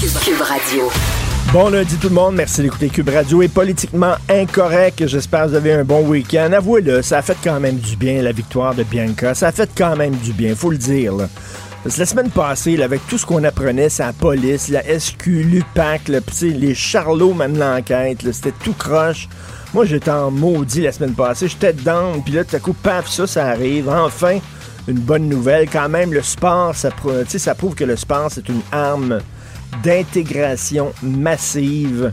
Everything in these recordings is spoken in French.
Cube Radio. Bon lundi tout le monde, merci d'écouter Cube Radio est politiquement incorrect. J'espère que vous avez un bon week-end. Avouez-le, ça a fait quand même du bien la victoire de Bianca. Ça a fait quand même du bien, faut le dire. Parce que la semaine passée, avec tout ce qu'on apprenait, la police, la SQ, l'UPAC, sais, les charlots mènent l'enquête, c'était tout croche. Moi, j'étais en maudit la semaine passée, j'étais dedans, puis là, tout à coup, paf, ça, ça arrive. Enfin, une bonne nouvelle. Quand même, le sport, ça, ça prouve que le sport, c'est une arme d'intégration massive.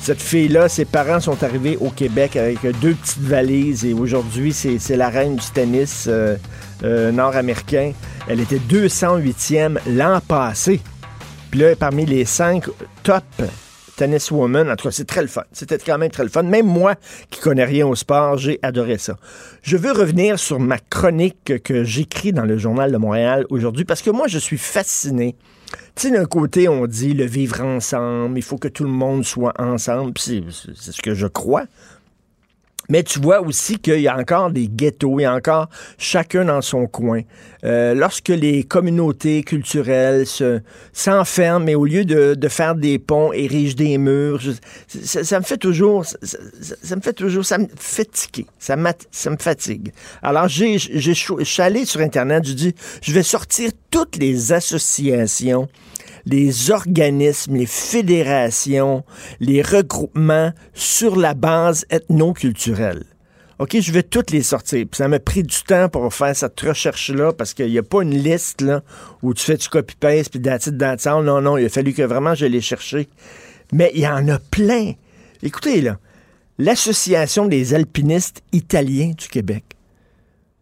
Cette fille-là, ses parents sont arrivés au Québec avec deux petites valises et aujourd'hui, c'est la reine du tennis euh, euh, nord-américain. Elle était 208e l'an passé. Puis là, parmi les cinq top tenniswomen, en tout cas, c'est très le fun. C'était quand même très le fun. Même moi, qui connais rien au sport, j'ai adoré ça. Je veux revenir sur ma chronique que j'écris dans le Journal de Montréal aujourd'hui parce que moi, je suis fasciné. Tu sais, d'un côté, on dit le vivre ensemble, il faut que tout le monde soit ensemble, c'est ce que je crois. Mais tu vois aussi qu'il y a encore des ghettos, il y a encore chacun dans son coin. Euh, lorsque les communautés culturelles se, s'enferment et au lieu de, de faire des ponts, érigent des murs, je- ça, ça me fait toujours, ça, ça- me fait toujours, ça me fait tiquer, ça, ça me fatigue. Alors j'ai, j'ai, allé sur Internet, je dis, je vais sortir toutes les associations les organismes, les fédérations, les regroupements sur la base ethno-culturelle. OK, je vais toutes les sortir. Ça m'a pris du temps pour faire cette recherche-là parce qu'il n'y a pas une liste là, où tu fais du copy-paste puis all. Non, non, il a fallu que vraiment je les chercher. Mais il y en a plein. Écoutez, là, l'Association des alpinistes italiens du Québec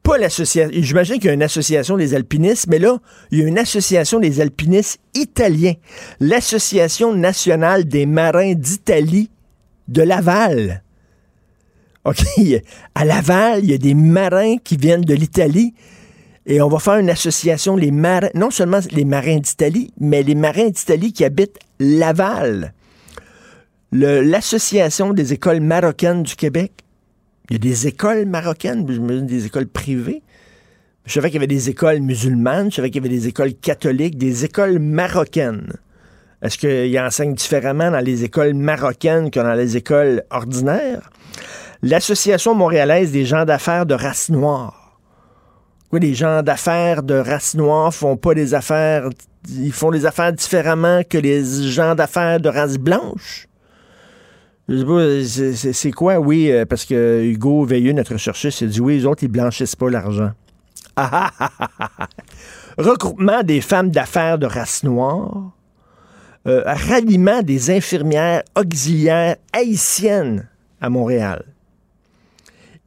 pas l'association. J'imagine qu'il y a une association des alpinistes, mais là, il y a une association des alpinistes italiens. L'Association nationale des marins d'Italie de Laval. OK. À Laval, il y a des marins qui viennent de l'Italie. Et on va faire une association, les non seulement les marins d'Italie, mais les marins d'Italie qui habitent Laval. L'Association des écoles marocaines du Québec. Il y a des écoles marocaines, des écoles privées. Je savais qu'il y avait des écoles musulmanes, je savais qu'il y avait des écoles catholiques, des écoles marocaines. Est-ce qu'ils enseignent différemment dans les écoles marocaines que dans les écoles ordinaires? L'Association montréalaise des gens d'affaires de race noire. Les gens d'affaires de race noire font pas des affaires, ils font des affaires différemment que les gens d'affaires de race blanche. C'est- quoi, oui, euh, parce que Hugo Veilleux, notre chercheur, s'est dit, oui, les autres, ils blanchissent pas l'argent. Ah, ah, ah. Regroupement des femmes d'affaires de race noire. Euh, ralliement des infirmières auxiliaires haïtiennes à Montréal.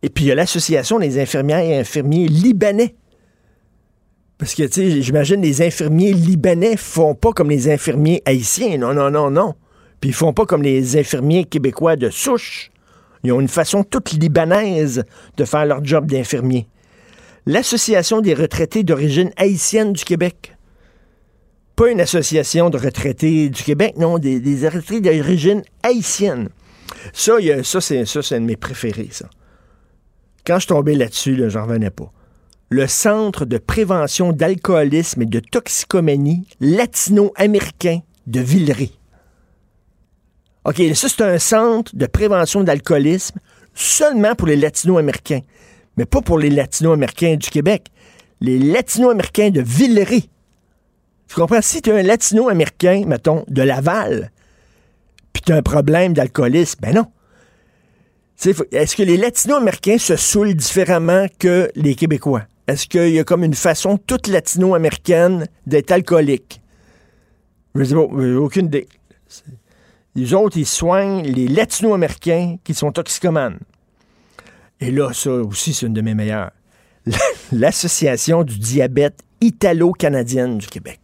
Et puis, il y a l'Association des infirmières et infirmiers libanais. Parce que, tu sais, j'imagine les infirmiers libanais font pas comme les infirmiers haïtiens. Non, non, non, non. Puis ils font pas comme les infirmiers québécois de souche. Ils ont une façon toute libanaise de faire leur job d'infirmier. L'Association des retraités d'origine haïtienne du Québec. Pas une association de retraités du Québec, non, des, retraités d'origine haïtienne. Ça, a- ça, c'est ça, c'est un de mes préférés, ça. Quand je tombé là-dessus, là, j'en revenais pas. Le Centre de prévention d'alcoolisme et de toxicomanie latino-américain de Villeray. OK, ça, c'est un centre de prévention d'alcoolisme seulement pour les latino-américains, mais pas pour les latino-américains du Québec. Les latino-américains de Villeray. Tu comprends? Si tu es un latino-américain, mettons, de Laval, puis tu as un problème d'alcoolisme, ben non. Est-ce que les latino-américains se saoulent différemment que les Québécois? Est-ce qu'il y a comme une façon toute latino-américaine d'être alcoolique? Je dis, bon, aucune idée. Les autres, ils soignent les latino-américains qui sont toxicomanes. Et là, ça aussi, c'est une de mes meilleures. L'Association du diabète italo-canadienne du Québec.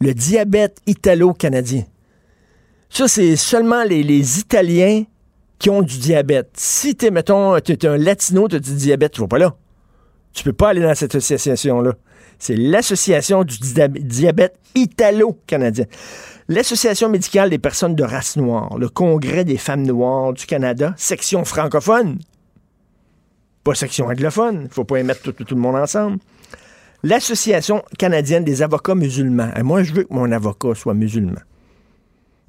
Le diabète italo-canadien. Ça, c'est seulement les, Italiens qui ont du diabète. Si t'es, mettons, t'es un latino, t'as du diabète, tu vas pas là. Tu peux pas aller dans cette association-là. C'est l'Association du diabète italo-canadien. L'Association médicale des personnes de race noire, le Congrès des femmes noires du Canada, section francophone, pas section anglophone, faut pas y mettre tout, le monde ensemble. L'Association canadienne des avocats musulmans. Et moi, je veux que mon avocat soit musulman.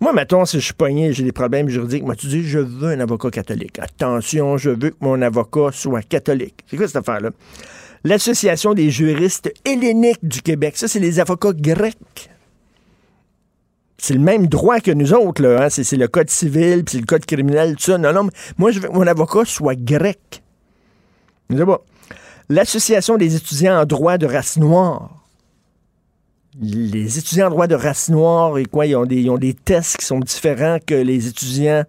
Moi, mettons, si je suis pogné, j'ai des problèmes juridiques, moi, tu dis, je veux un avocat catholique. Attention, je veux que mon avocat soit catholique. C'est quoi cette affaire-là? L'Association des juristes helléniques du Québec. Ça, c'est les avocats grecs c'est le même droit que nous autres, là. Hein? C'est, le code civil, puis c'est le code criminel, tout ça. Non, non, moi, je veux que mon avocat soit grec. L'Association des étudiants en droit de race noire. Les étudiants en droit de race noire, et quoi, ils ont des, tests qui sont différents que les étudiants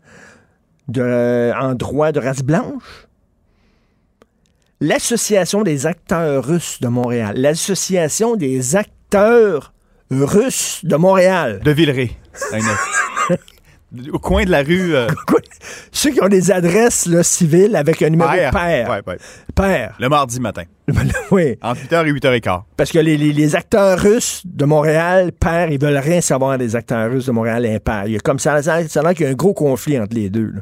de, en droit de race blanche. L'Association des acteurs russes de Montréal. L'Association des acteurs russe de Montréal. De Villeray. Au coin de la rue. Euh, Ceux qui ont des adresses là, civiles avec un numéro père. père. Père. Le mardi matin. oui. Entre 8h et 8h15. Parce que les, acteurs russes de Montréal, père, ils veulent rien savoir des acteurs russes de Montréal impère. Il y a comme ça, ça, ça a l'air qu'il y a un gros conflit entre les deux.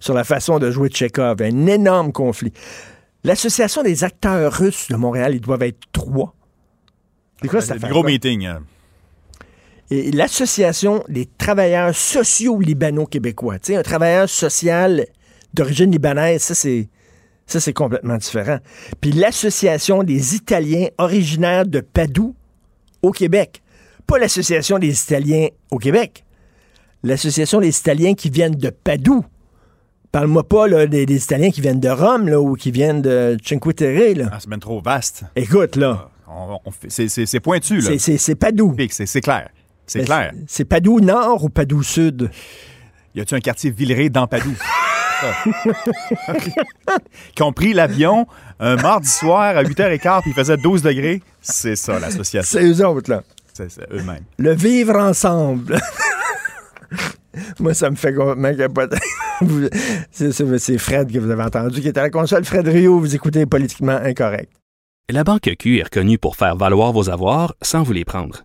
sur la façon de jouer Tchekhov. Un énorme conflit. L'Association des acteurs russes de Montréal, ils doivent être trois. C'est quoi ça? Un gros meeting. Hein l'Association des travailleurs sociaux libano-québécois. Tu sais, un travailleur social d'origine libanaise, ça, c'est. Ça, c'est complètement différent. Puis l'Association des Italiens originaires de Padoue au Québec. Pas l'Association des Italiens au Québec. L'Association des Italiens qui viennent de Padoue. Parle-moi pas là, des, Italiens qui viennent de Rome là, ou qui viennent de Cinque Terre. Là. Ah, c'est bien trop vaste. Écoute, là. Ah, c'est pointu. là. C'est Padoue. C'est clair. C'est clair. C'est Padoue Nord ou Padoue Sud? Y a-tu un quartier Villeray dans Padoue? qui ont pris l'avion un mardi soir à 8h15 puis il faisait 12 degrés. C'est ça, l'association. C'est eux autres, là. C'est eux-mêmes. Le vivre ensemble. Moi, ça me fait capoter. c'est Fred que vous avez entendu, qui est à la console. Fred Rio, vous écoutez Politiquement Incorrect. La Banque Q est reconnue pour faire valoir vos avoirs sans vous les prendre.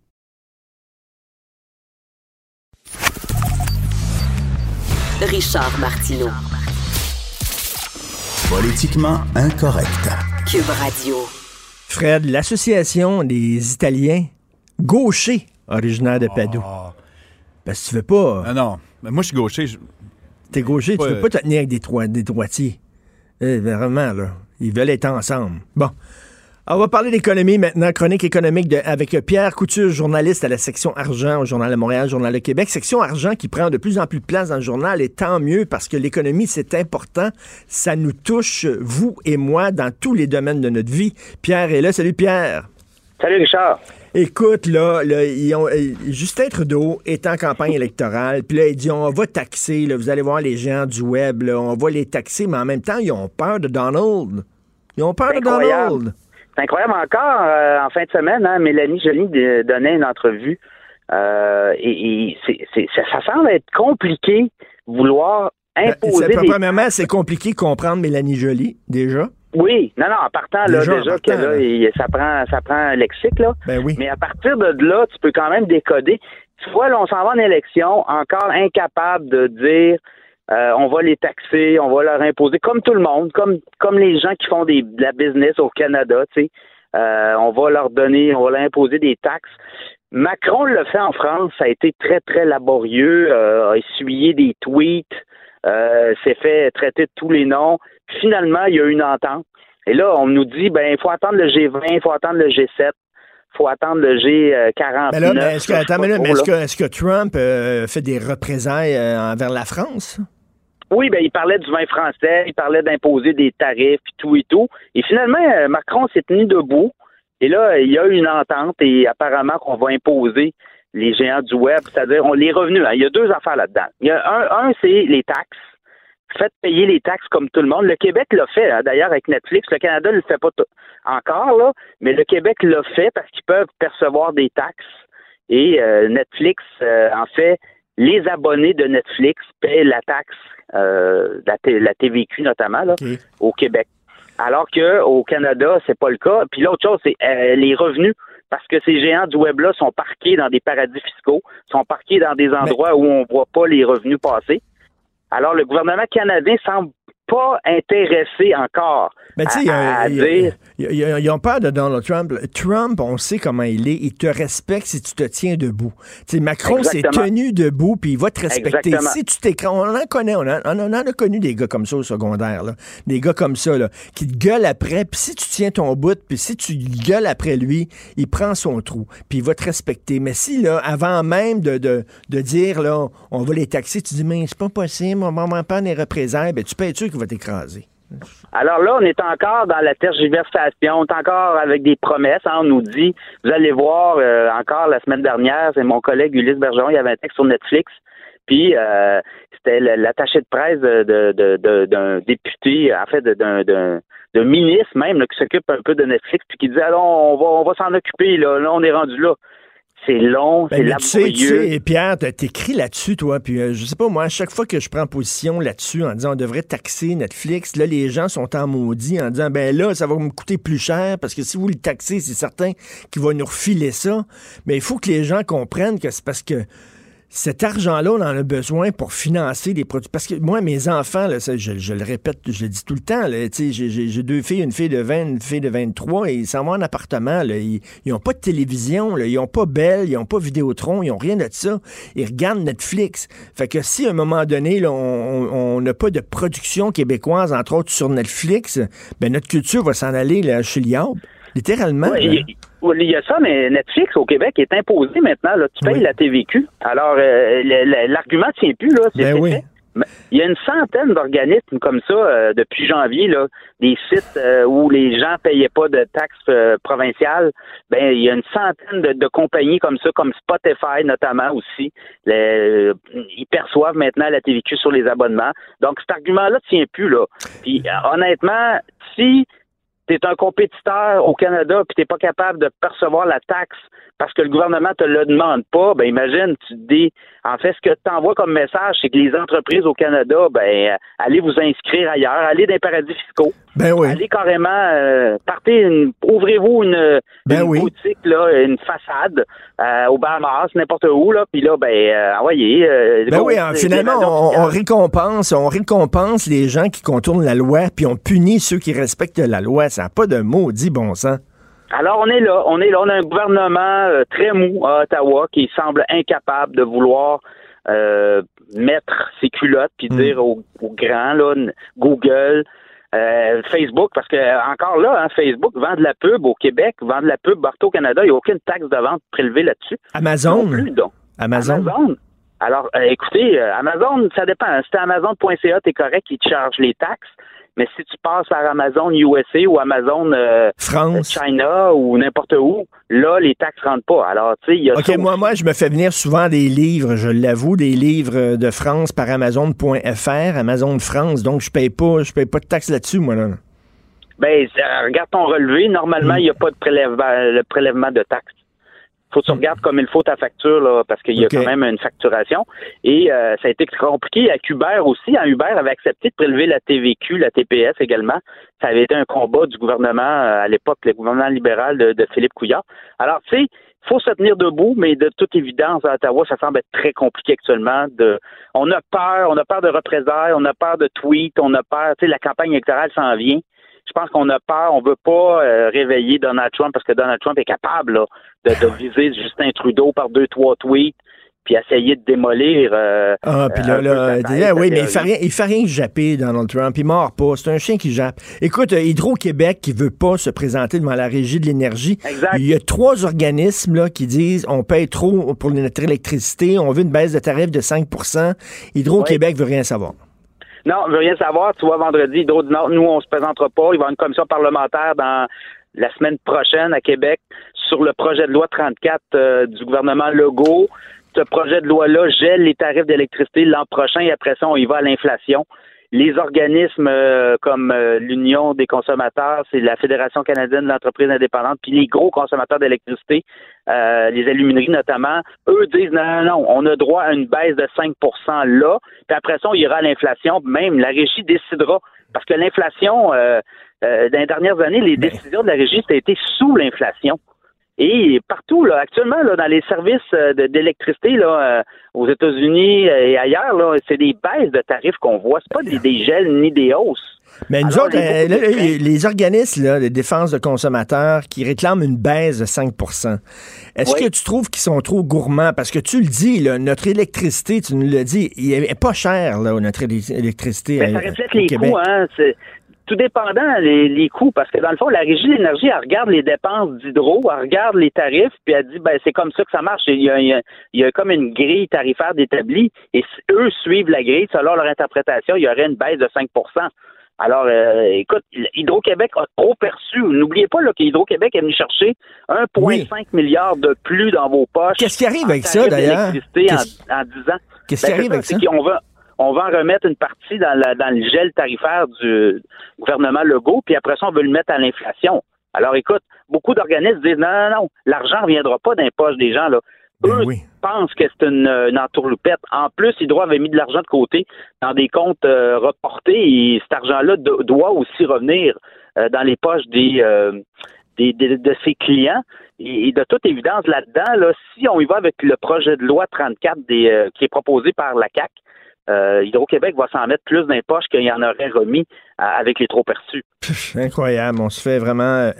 Richard Martineau. Politiquement incorrect. Cube Radio. Fred, l'association des Italiens gauchers originaires de Padoue. Ah. Parce que tu veux pas. Non, non. Moi, je suis gaucher. T'es gaucher, tu veux pas te tenir avec des, des droitiers. Eh, vraiment, là. Ils veulent être ensemble. Bon on va parler d'économie maintenant, chronique économique avec Pierre Couture, journaliste à la section argent au Journal de Montréal, Journal de Québec. Section argent qui prend de plus en plus de place dans le journal et tant mieux parce que l'économie, c'est important. Ça nous touche, vous et moi, dans tous les domaines de notre vie. Pierre est là. Salut Pierre. Salut Richard. Écoute, là, euh, Justin Trudeau est en campagne électorale, puis là, il dit on va taxer, là, vous allez voir les gens du web, on va les taxer, mais en même temps, ils ont peur de Donald. Ils ont peur de Donald. C'est incroyable encore. Euh, en fin de semaine, hein, Mélanie Joly donnait une entrevue. Euh, et, ça semble être compliqué vouloir ben, imposer. Ben, Premièrement, c'est compliqué de comprendre Mélanie Joly, déjà. Oui, non, non, en partant, là, déjà, que, là, ça prend ça prend un lexique, là. Ben oui. Mais à partir de là, tu peux quand même décoder. Tu vois, là, on s'en va en élection, encore incapable de dire euh, on va les taxer, on va leur imposer, comme tout le monde, comme, les gens qui font des, de la business au Canada, tu sais. Euh, on va leur donner, on va leur imposer des taxes. Macron le fait en France, ça a été très, très laborieux, euh, a essuyé des tweets, s'est fait traiter de tous les noms. Finalement, il y a une entente. Et là, on nous dit, ben, il faut attendre le G20, il faut attendre le G7 faut attendre le G49. Mais là, mais est-ce que, attends, mais là, mais est-ce que, Trump euh, fait des représailles euh, envers la France? Oui, ben il parlait du vin français, il parlait d'imposer des tarifs, puis tout et tout. Et finalement, euh, Macron s'est tenu debout. Et là, il y a une entente et apparemment qu'on va imposer les géants du web, c'est-à-dire on les revenus. Hein. il y a deux affaires là-dedans. Il y a un, un c'est les taxes faites payer les taxes comme tout le monde. Le Québec l'a fait, hein, d'ailleurs, avec Netflix. Le Canada ne le fait pas encore, là, mais le Québec l'a fait parce qu'ils peuvent percevoir des taxes. Et euh, Netflix, euh, en fait, les abonnés de Netflix paient la taxe, euh, la, la, TVQ notamment, là, au Québec. Alors que au Canada, c'est pas le cas. Puis l'autre chose, c'est les revenus parce que ces géants du web-là sont parqués dans des paradis fiscaux, sont parqués dans des endroits où on voit pas les revenus passer. Alors, le gouvernement canadien semble pas intéressé encore mais tu sais, ils ont peur de Donald Trump. Trump, on sait comment il est. Il te respecte si tu te tiens debout. Tu sais, Macron s'est tenu debout, puis il va te respecter. Si tu t'écrases, on en connaît, on, en, a connu des gars comme ça au secondaire, là. des gars comme ça, là, qui te gueulent après, puis si tu tiens ton bout, puis si tu gueules après lui, il prend son trou, puis il va te respecter. Mais si, là, avant même de, de, de dire, là, on va les taxer, tu dis, mais c'est pas possible, on va pas des représailles, ben, tu peux être sûr qu'il Alors là, on est encore dans la tergiversation, on est encore avec des promesses. Hein. on nous dit, vous allez voir, euh, encore la semaine dernière, c'est mon collègue Ulysse Bergeron, il y avait un texte sur Netflix, puis euh, c'était l'attaché de presse d'un député, en fait, d'un ministre même, qui s'occupe un peu de Netflix, puis qui disait, alors, on va, on va s'en occuper, là, là, on est rendu là. C'est long, ben, c'est laborieux. Tu sais, tu sais, Pierre, t'écris là-dessus, toi, puis euh, je sais pas, moi, à chaque fois que je prends position là-dessus en disant on devrait taxer Netflix, là, les gens sont en maudit en disant ben là, ça va me coûter plus cher parce que si vous le taxez, c'est certain qu'il va nous refiler ça. Mais il faut que les gens comprennent que c'est parce que cet argent-là, on en a besoin pour financer des produits. Parce que moi, mes enfants, là, je, le répète, je le dis tout le temps, j'ai deux filles, une fille de 20, une fille de 23, et ils s'en vont en appartement. Là, ils n'ont pas de télévision, là, ils n'ont pas Belle, ils n'ont pas Vidéotron, ils n'ont rien de ça. Ils regardent Netflix. Fait que si à un moment donné, on n'a pas de production québécoise, entre autres sur Netflix, ben notre culture va s'en aller là, chez Liab. Littéralement. Il y a ça, mais Netflix au Québec est imposé maintenant. Là. Tu payes la TVQ. Alors, euh, l'argument ne tient plus. Là. Ben oui. Il y a une centaine d'organismes comme ça euh, depuis janvier, là, des sites euh, où les gens payaient pas de taxes provinciales. Ben, il y a une centaine de, compagnies comme ça, comme Spotify notamment aussi. ils perçoivent maintenant la TVQ sur les abonnements. Donc cet argument-là ne tient plus là. Puis honnêtement, si tu es un compétiteur au Canada puis tu n'es pas capable de percevoir la taxe parce que le gouvernement te le demande pas, ben imagine, tu te dis, en fait, ce que tu envoies comme message, c'est que les entreprises au Canada, ben, allez vous inscrire ailleurs, allez dans les paradis fiscaux. Ben oui. Allez carrément, euh, partez, ouvrez-vous une, ben boutique, là, une façade euh, au Bahamas, n'importe où, là, puis là, ben, euh, envoyez. ben oui, finalement, on, récompense, on récompense les gens qui contournent la loi, puis on punit ceux qui respectent la loi. Ça n'a pas de maudit bon sens. Alors, on est là. On est là. On a un gouvernement euh, très mou à Ottawa qui semble incapable de vouloir euh, mettre ses culottes puis hmm. dire aux, grands, là, Google, euh, Facebook, parce que encore là, hein, Facebook vend de la pub au Québec, vend de la pub partout au Canada. Il n'y a aucune taxe de vente prélevée là-dessus. Amazon? donc. Amazon? Alors, écoutez, Amazon, ça dépend. Si c'est Amazon.ca, t'es correct, ils te chargent les taxes. Mais si tu passes par Amazon USA ou Amazon euh, France. China ou n'importe où, là, les taxes rentrent pas. Alors, tu sais, il y a OK, moi, moi, je me fais venir souvent des livres, je l'avoue, des livres de France par Amazon.fr, Amazon France. Donc, je paye pas, je paye pas de taxes là-dessus, moi, là. Ben, regarde ton relevé. Normalement, il n'y a pas de prélèvement, le prélèvement de taxes faut que tu regardes comme il faut ta facture, là, parce qu'il y a quand même une facturation. Et euh, ça a été compliqué avec Uber aussi. Hein, Uber avait accepté de prélever la TVQ, la TPS également. Ça avait été un combat du gouvernement euh, à l'époque, le gouvernement libéral de, Philippe Couillard. Alors, tu sais, faut se tenir debout, mais de toute évidence, à Ottawa, ça semble être très compliqué actuellement. De, on a peur, on a peur de représailles, on a peur de tweets, on a peur, tu sais, la campagne électorale s'en vient. Je pense qu'on a peur, on veut pas euh, réveiller Donald Trump parce que Donald Trump est capable là, de, de viser Justin Trudeau par deux, trois tweets puis essayer de démolir. Euh, ah, puis là, là, oui, mais il fait rien, il fait rien que japper, Donald Trump. Il mord pas. C'est un chien qui jappe. Écoute, euh, Hydro-Québec qui veut pas se présenter devant la régie de l'énergie. Il y a trois organismes là, qui disent on paye trop pour notre électricité, on veut une baisse de tarif de 5% Hydro-Québec veut rien savoir. Non, je veux rien savoir. Tu vois, vendredi, Hydro nous, on se présentera pas. Il va y avoir une commission parlementaire dans la semaine prochaine à Québec sur le projet de loi 34 euh, du gouvernement Legault. Ce projet de loi-là gèle les tarifs d'électricité l'an prochain et après ça, on y va à l'inflation. Les organismes euh, comme euh, l'Union des consommateurs, c'est la Fédération canadienne de l'entreprise indépendante, puis les gros consommateurs d'électricité, euh, les alumineries notamment, eux disent non, non, non, on a droit à une baisse de 5% là, puis après ça, on ira à l'inflation, même la régie décidera. Parce que l'inflation, euh, euh, dans les dernières années, les décisions de la régie, ça a été sous l'inflation. Et partout, là, actuellement, là, dans les services euh, d'électricité, là, euh, aux États-Unis et ailleurs, là, c'est des baisses de tarifs qu'on voit. C'est pas des, des gels ni des hausses. Mais nous Alors, autres, les euh, là, de les, organismes là, de défense de consommateurs qui réclament une baisse de 5% est-ce Oui. que tu trouves qu'ils sont trop gourmands? Parce que tu le dis, là, notre électricité, tu nous l'as dit, elle est pas chère, notre éle- électricité Ben, ça euh, reflète les Québec. coûts, hein. Tout dépendant les, les coûts, parce que dans le fond, la régie de l'énergie, elle regarde les dépenses d'hydro, elle regarde les tarifs, puis elle dit ben c'est comme ça que ça marche. Il y a, il y a- il y a comme une grille tarifaire d'établi, et s- eux suivent la grille, selon leur interprétation, il y aurait une baisse de 5 alors, euh, écoute, Hydro-Québec a trop perçu. N'oubliez pas là, que Hydro-Québec est venu chercher 1,5 milliard de plus dans vos poches. Qu'est-ce qui arrive avec ça, d'ailleurs? en, en 10 ans? Qu'est-ce qui Ben, arrive avec ça? va, on va en remettre une partie dans, la- dans le gel tarifaire du gouvernement Legault, puis après ça, on veut le mettre à l'inflation. Alors, écoute, beaucoup d'organismes disent non, non, non, l'argent ne reviendra pas dans les poches des gens. Là. Ben Eux oui. pensent que c'est une, une entourloupette. En plus, Hydro avait mis de l'argent de côté dans des comptes euh, reportés et cet argent-là do- doit aussi revenir euh, dans les poches des, euh, des- des- de ses clients. Et, de toute évidence, là-dedans, là, si on y va avec le projet de loi 34 des, euh, qui est proposé par la CAC, euh, Hydro-Québec va s'en mettre plus dans les poches qu'il y en aurait remis euh, avec les trop perçus. Pff, incroyable. On se fait vraiment euh,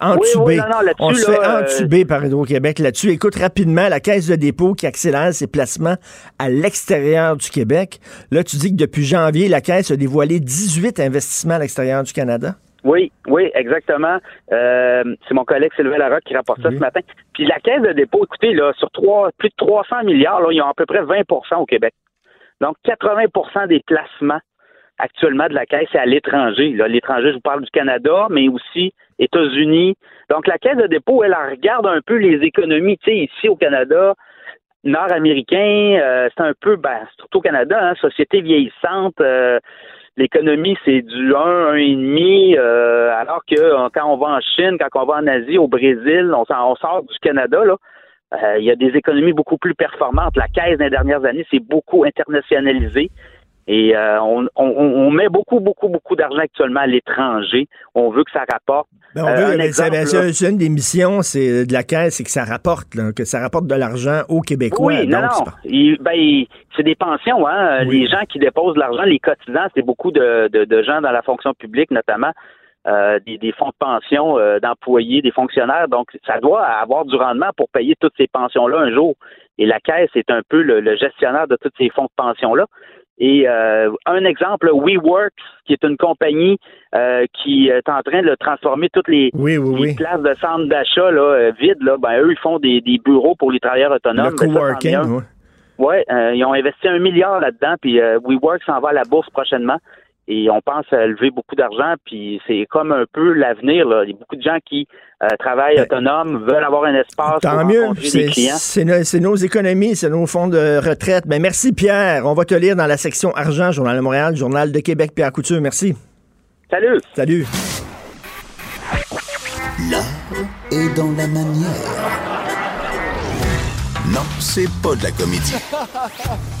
entuber. Oui, oui, non, non, là-dessus, on se là, fait entuber par Hydro-Québec là-dessus. Écoute rapidement, la Caisse de dépôt qui accélère ses placements à l'extérieur du Québec. Là, tu dis que depuis janvier, la Caisse a dévoilé 18 investissements à l'extérieur du Canada. Oui, oui, exactement. Euh, c'est mon collègue Sylvain Larocque qui rapporte ça Oui. ce matin. Puis la caisse de dépôt, écoutez, là, sur trois, plus de 300 milliards, là, ils ont à peu près 20% au Québec. Donc, 80% des placements actuellement de la caisse, c'est à l'étranger. L'étranger, je vous parle du Canada, mais aussi États-Unis. Donc, la caisse de dépôt, elle, regarde un peu les économies. Tu sais, ici au Canada, nord-américain, euh, c'est un peu, ben, surtout au Canada, hein, société vieillissante. euh, L'économie, c'est du 1, 1,5, euh, alors que euh, quand on va en Chine, quand on va en Asie, au Brésil, on, on sort du Canada, là, il y a des économies beaucoup plus performantes. La caisse des dernières années, c'est beaucoup internationalisé. Et euh, on, on, on met beaucoup, beaucoup, beaucoup d'argent actuellement à l'étranger. On veut que ça rapporte. Ben, on Euh, veut- un ben, exemple, une des missions c'est de la Caisse, c'est que ça rapporte, là, que ça rapporte de l'argent aux Québécois. Oui, non, non. c'est ben, c'est des pensions, hein. Oui. Les gens qui déposent de l'argent, les cotisants, c'est beaucoup de, de, de gens dans la fonction publique, notamment euh, des, des fonds de pension euh, d'employés, des fonctionnaires. Donc, ça doit avoir du rendement pour payer toutes ces pensions-là un jour. Et la Caisse est un peu le, le gestionnaire de tous ces fonds de pension-là. Et euh, un exemple, WeWorks, qui est une compagnie euh, qui est en train de transformer toutes les, Oui, oui, les oui. places de centre d'achat là, vides, là, ben, eux, ils font des, des bureaux pour les travailleurs autonomes. Le Ben, coworking, un. ouais. Euh, ils ont investi un milliard là-dedans, puis euh, WeWork s'en va à la bourse prochainement. Et on pense à lever beaucoup d'argent, puis c'est comme un peu l'avenir. là. Il y a beaucoup de gens qui euh, travaillent Ben, autonomes, veulent avoir un espace Tant pour mieux, rencontrer des c'est clients. c'est no- c'est nos économies, c'est nos fonds de retraite. Ben, merci Pierre, on va te lire dans la section argent, Journal de Montréal, Journal de Québec, Pierre Couture, merci. Salut! Salut. L'art est dans la manière. Non, c'est pas de la comédie.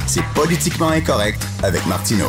C'est politiquement incorrect avec Martineau.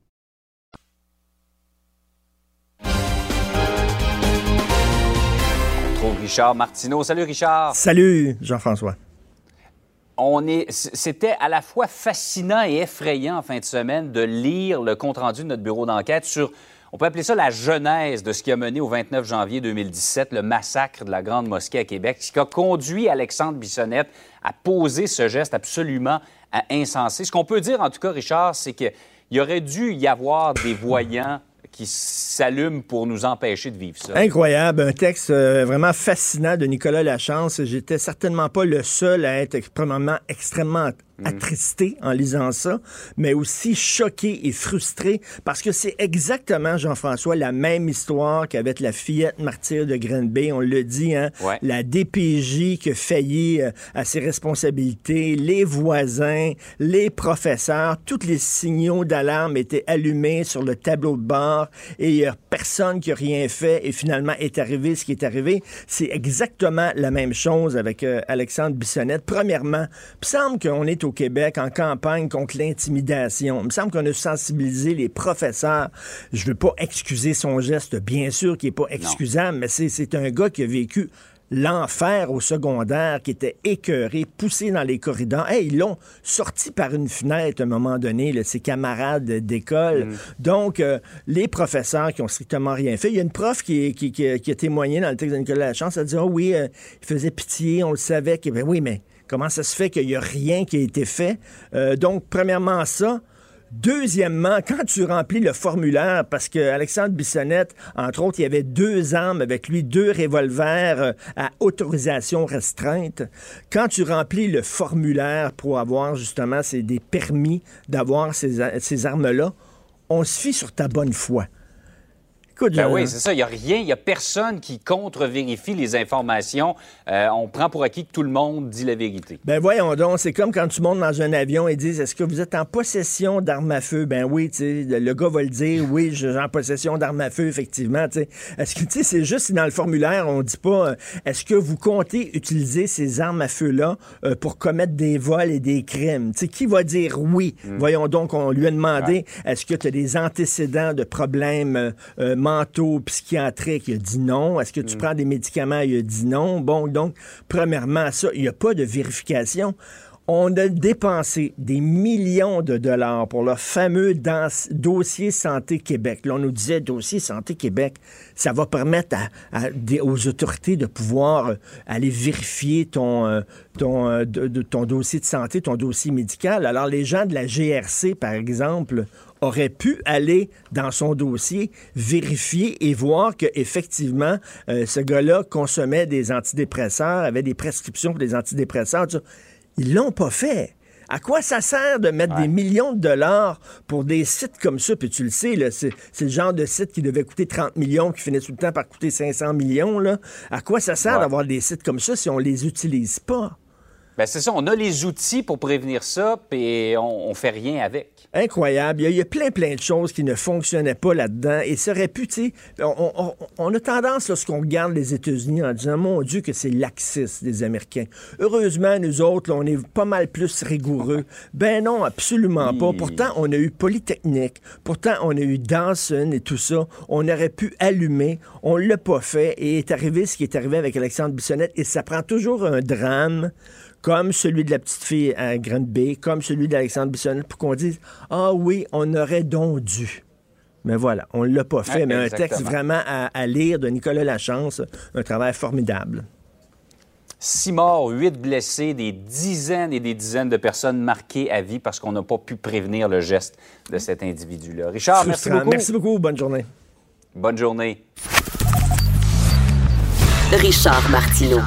Richard Martineau. Salut Richard. Salut, Jean-François. On est, c'était à la fois fascinant et effrayant en fin de semaine de lire le compte-rendu de notre bureau d'enquête sur, on peut appeler ça la genèse de ce qui a mené au 29 janvier 2017 le massacre de la Grande Mosquée à Québec, ce qui a conduit Alexandre Bissonnette à poser ce geste absolument insensé. Ce qu'on peut dire en tout cas, Richard, c'est qu'il aurait dû y avoir des voyants qui pour nous empêcher de vivre ça. Incroyable, un texte euh, vraiment fascinant de Nicolas Lachance. J'étais certainement pas le seul à être extrêmement, extrêmement attristé en lisant ça, mais aussi choqué et frustré parce que c'est exactement, Jean-François, la même histoire qu'avec la fillette martyre de Grenby. On le dit, hein? Ouais. La DPJ qui a failli euh, à ses responsabilités, les voisins, les professeurs, tous les signaux d'alarme étaient allumés sur le tableau de bord et il n'y a personne qui a rien fait et finalement est arrivé ce qui est arrivé. C'est exactement la même chose avec euh, Alexandre Bissonnette. Premièrement, il me semble qu'on est au Québec en campagne contre l'intimidation. Il me semble qu'on a sensibilisé les professeurs. Je veux pas excuser son geste, bien sûr qu'il n'est pas excusable, mais c'est un gars qui a vécu l'enfer au secondaire, qui était écœuré, poussé dans les corridors. Hey, ils l'ont sorti par une fenêtre à un moment donné, là, ses camarades d'école. Donc, euh, les professeurs qui ont strictement rien fait. Il y a une prof qui, qui, qui, qui a témoigné dans le texte de Nicolas Lachance. Elle dit, oh oui, euh, il faisait pitié, on le savait. Ben oui, mais comment ça se fait qu'il n'y a rien qui a été fait? Euh, donc, premièrement, ça. Deuxièmement, quand tu remplis le formulaire, parce que Alexandre Bissonnette, entre autres, il avait deux armes avec lui, deux revolvers euh, à autorisation restreinte. Quand tu remplis le formulaire pour avoir justement des permis d'avoir ces, ces armes-là, on se fie sur ta bonne foi. Ben oui, c'est ça. Il n'y a rien, il n'y a personne qui contre-vérifie les informations. Euh, on prend pour acquis que tout le monde dit la vérité. Ben voyons donc, c'est comme quand tu montes dans un avion et disent est-ce que vous êtes en possession d'armes à feu? Ben oui, tu sais, le gars va le dire, oui, je suis en possession d'armes à feu, effectivement. Est-ce que tu sais, c'est juste dans le formulaire, on dit pas euh, est-ce que vous comptez utiliser ces armes à feu-là euh, pour commettre des vols et des crimes? Tu sais, qui va dire oui? Voyons donc, on lui a demandé est-ce que tu as des antécédents de problèmes euh, euh, mentaux, psychiatriques? Il a dit non. Est-ce que tu prends des médicaments? Il a dit non. Bon, donc, premièrement, ça, il n'y a pas de vérification. On a dépensé des millions de dollars pour le fameux dans- dossier Santé Québec. Là, on nous disait, dossier Santé Québec, ça va permettre à- à des- aux autorités de pouvoir euh, aller vérifier ton, euh, ton, euh, de- de- ton dossier de santé, ton dossier médical. Alors, les gens de la GRC, par exemple, auraient pu aller dans son dossier, vérifier et voir que effectivement euh, ce gars-là consommait des antidépresseurs, avait des prescriptions pour des antidépresseurs. tout ça. Ils l'ont pas fait. À quoi ça sert de mettre des millions de dollars pour des sites comme ça? Puis tu le sais, c'est, le genre de site qui devait coûter 30 millions, qui finit tout le temps par coûter 500 millions. Là. À quoi ça sert Ouais. d'avoir des sites comme ça si on les utilise pas? Ben c'est ça, on a les outils pour prévenir ça, puis on, on fait rien avec. Incroyable. Il y, a, il y a plein, plein de choses qui ne fonctionnaient pas là-dedans. Et ça aurait pu, tu sais, on, on- on a tendance, lorsqu'on regarde les États-Unis, en disant, mon Dieu, que c'est laxiste des Américains. Heureusement, nous autres, là, on est pas mal plus rigoureux. Ben non, absolument pas. Oui. Pourtant, on a eu Polytechnique. Pourtant, on a eu Dawson et tout ça. On aurait pu allumer. On l'a pas fait. Et est arrivé ce qui est arrivé avec Alexandre Bissonnette. Et ça prend toujours un drame comme celui de la petite fille à Grande Bay, comme celui d'Alexandre Bissonnette, pour qu'on dise Ah oui, on aurait donc dû. Mais voilà, on ne l'a pas fait. Mais un texte vraiment à, à lire de Nicolas Lachance, un travail formidable. Six morts, huit blessés, des dizaines et des dizaines de personnes marquées à vie parce qu'on n'a pas pu prévenir le geste de cet individu-là. Richard, merci beaucoup. Merci beaucoup. Bonne journée. Bonne journée. Richard Martineau.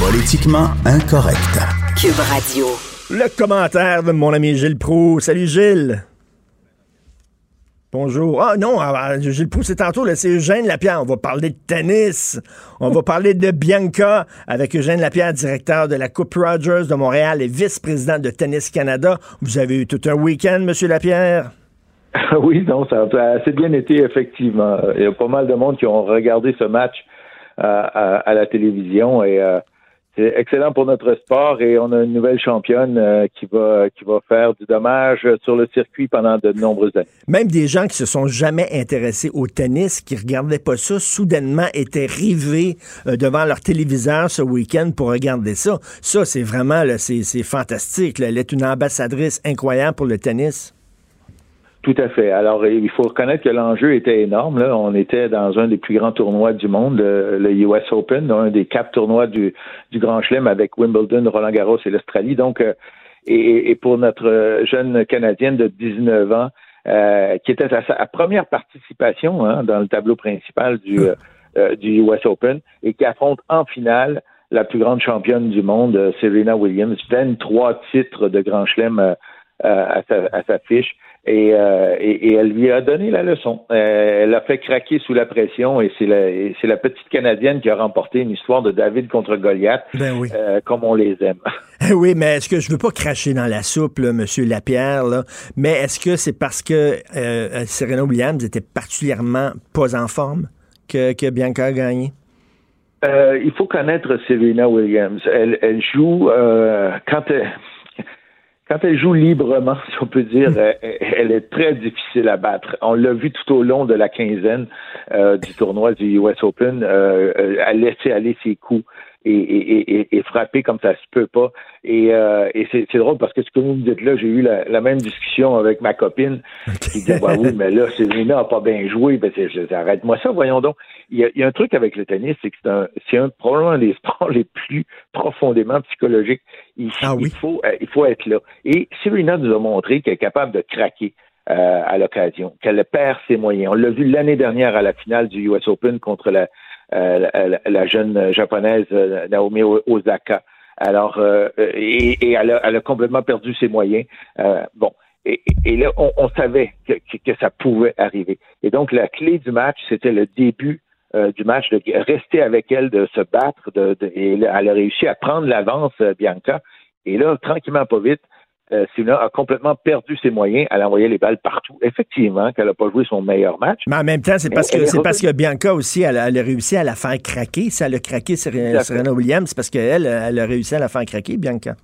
Politiquement incorrect. Cube Radio. Le commentaire de mon ami Gilles Proux. Salut Gilles. Bonjour. Ah non, ah, ah, j'ai le poussé tantôt, c'est Eugène Lapierre. On va parler de tennis. On va parler de Bianca avec Eugène Lapierre, directeur de la Coupe Rogers de Montréal et vice-président de Tennis Canada. Vous avez eu tout un week-end, Monsieur Lapierre? oui, non, ça a assez bien été, effectivement. Il y a pas mal de monde qui ont regardé ce match euh, à, la télévision et euh, c'est excellent pour notre sport et on a une nouvelle championne euh, qui va faire du dommage sur le circuit pendant de nombreuses années. Même des gens qui se sont jamais intéressés au tennis, qui regardaient pas ça, soudainement étaient rivés euh, devant leur téléviseur ce week-end pour regarder ça. Ça, c'est vraiment c'est fantastique. Elle est une ambassadrice incroyable pour le tennis. Tout à fait. Alors, il faut reconnaître que l'enjeu était énorme. Là. On était dans un des plus grands tournois du monde, le, US Open, un des quatre tournois du, du Grand Chelem avec Wimbledon, Roland Garros et l'Australie. Donc, euh, et, et, pour notre jeune Canadienne de 19 ans, euh, qui était à sa première participation hein, dans le tableau principal du, euh, du US Open et qui affronte en finale la plus grande championne du monde, Serena Williams, 23 titres de Grand Chelem à, sa, à sa fiche. Euh, et, et, elle lui a donné la leçon. Euh, elle a fait craquer sous la pression et c'est la, petite Canadienne qui a remporté une histoire de David contre Goliath, ben oui. Euh, comme on les aime. oui, mais est-ce que je veux pas cracher dans la soupe, là, Monsieur Lapierre, là, mais est-ce que c'est parce que Serena Williams était particulièrement pas en forme que, que Bianca a gagné? il faut connaître Serena Williams. Elle, elle joue quand elle quand elle joue librement, si on peut dire, hmm. elle, est très difficile à battre. On l'a vu tout au long de la quinzaine euh, du tournoi du US Open. Euh, euh, elle laissait aller ses coups et, et, et, frapper comme ça se peut pas. Et, euh, et c'est, drôle parce que ce que vous me dites là, j'ai eu la, même discussion avec ma copine qui dit bah oui, mais là, Serena a pas bien joué. Ben, arrête-moi ça, voyons donc. Il y, a, il y, a, un truc avec le tennis, c'est que c'est un, c'est un probablement un des sports les plus profondément psychologiques. Il, ah il faut, euh, il faut être là. Et Serena nous a montré qu'elle est capable de craquer. Euh, à l'occasion, qu'elle perd ses moyens. On l'a vu l'année dernière à la finale du US Open contre la, euh, la, jeune japonaise euh, Naomi Osaka. Alors, euh, et, elle, a, complètement perdu ses moyens. bon, et, là, on, savait que, que, ça pouvait arriver. Et donc, la clé du match, c'était le début du match, de rester avec elle, de se battre. De, et elle a réussi à prendre l'avance, Bianca. Et là, tranquillement, pas vite, euh, a complètement perdu ses moyens. Elle envoyait les balles partout. Effectivement, qu'elle n'a pas joué son meilleur match. Mais en même temps, c'est parce que c'est parce que Bianca aussi, elle, a réussi à la faire craquer. Ça a craqué Serena Williams, c'est parce qu'elle, elle a réussi à la faire craquer, Bianca.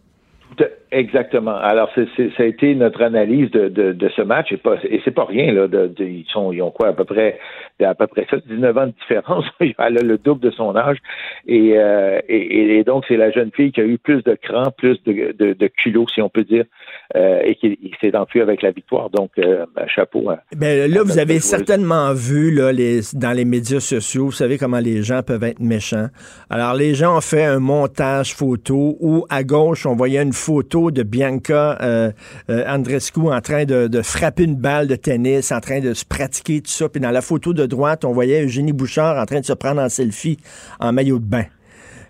Exactement. Alors, c'est, ça a été notre analyse de, de, ce match et, pas, et c'est pas rien là. De, ils sont, ils ont quoi à peu près, à peu près ça, 19 ans de différence. Elle a le double de son âge et, euh, et, donc c'est la jeune fille qui a eu plus de cran, plus de, de, culot, si on peut dire, euh, et qui, s'est enfui avec la victoire. Donc, euh, ben, chapeau. Hein. Ben, là, vous avez certainement vu là, les, dans les médias sociaux, vous savez comment les gens peuvent être méchants. Alors, les gens ont fait un montage photo où à gauche on voyait une photo de Bianca euh, euh, Andrescu en train de, frapper une balle de tennis, en train de se pratiquer, tout ça. Puis dans la photo de droite, on voyait Eugénie Bouchard en train de se prendre en selfie en maillot de bain.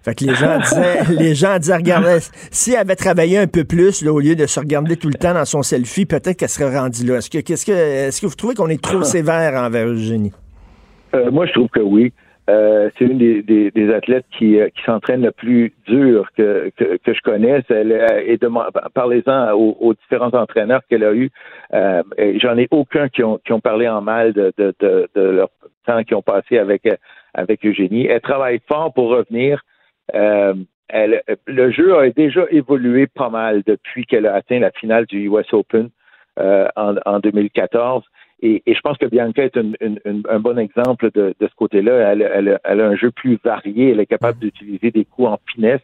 Fait que les gens disaient, les gens disaient, regardez, si elle avait travaillé un peu plus, là, au lieu de se regarder tout le temps dans son selfie, peut-être qu'elle serait rendue là. Est-ce que, qu'est-ce que, est-ce que vous trouvez qu'on est trop sévère envers Eugénie? Euh, moi, je trouve que oui. Euh, c'est une des, athlètes qui, euh, qui s'entraîne le plus dur que, que, je connaisse. Elle, et parlez-en aux, différents entraîneurs qu'elle a eu. Euh, J'en ai aucun qui ont, qui ont parlé en mal de, de, leur temps qu'ils ont passé avec, avec Eugénie. Elle travaille fort pour revenir. Euh, le jeu a déjà évolué pas mal depuis qu'elle a atteint la finale du US Open euh, en, en 2014. Et, je pense que Bianca est un bon exemple de, ce côté-là. Elle, a un jeu plus varié. Elle est capable d'utiliser des coups en finesse,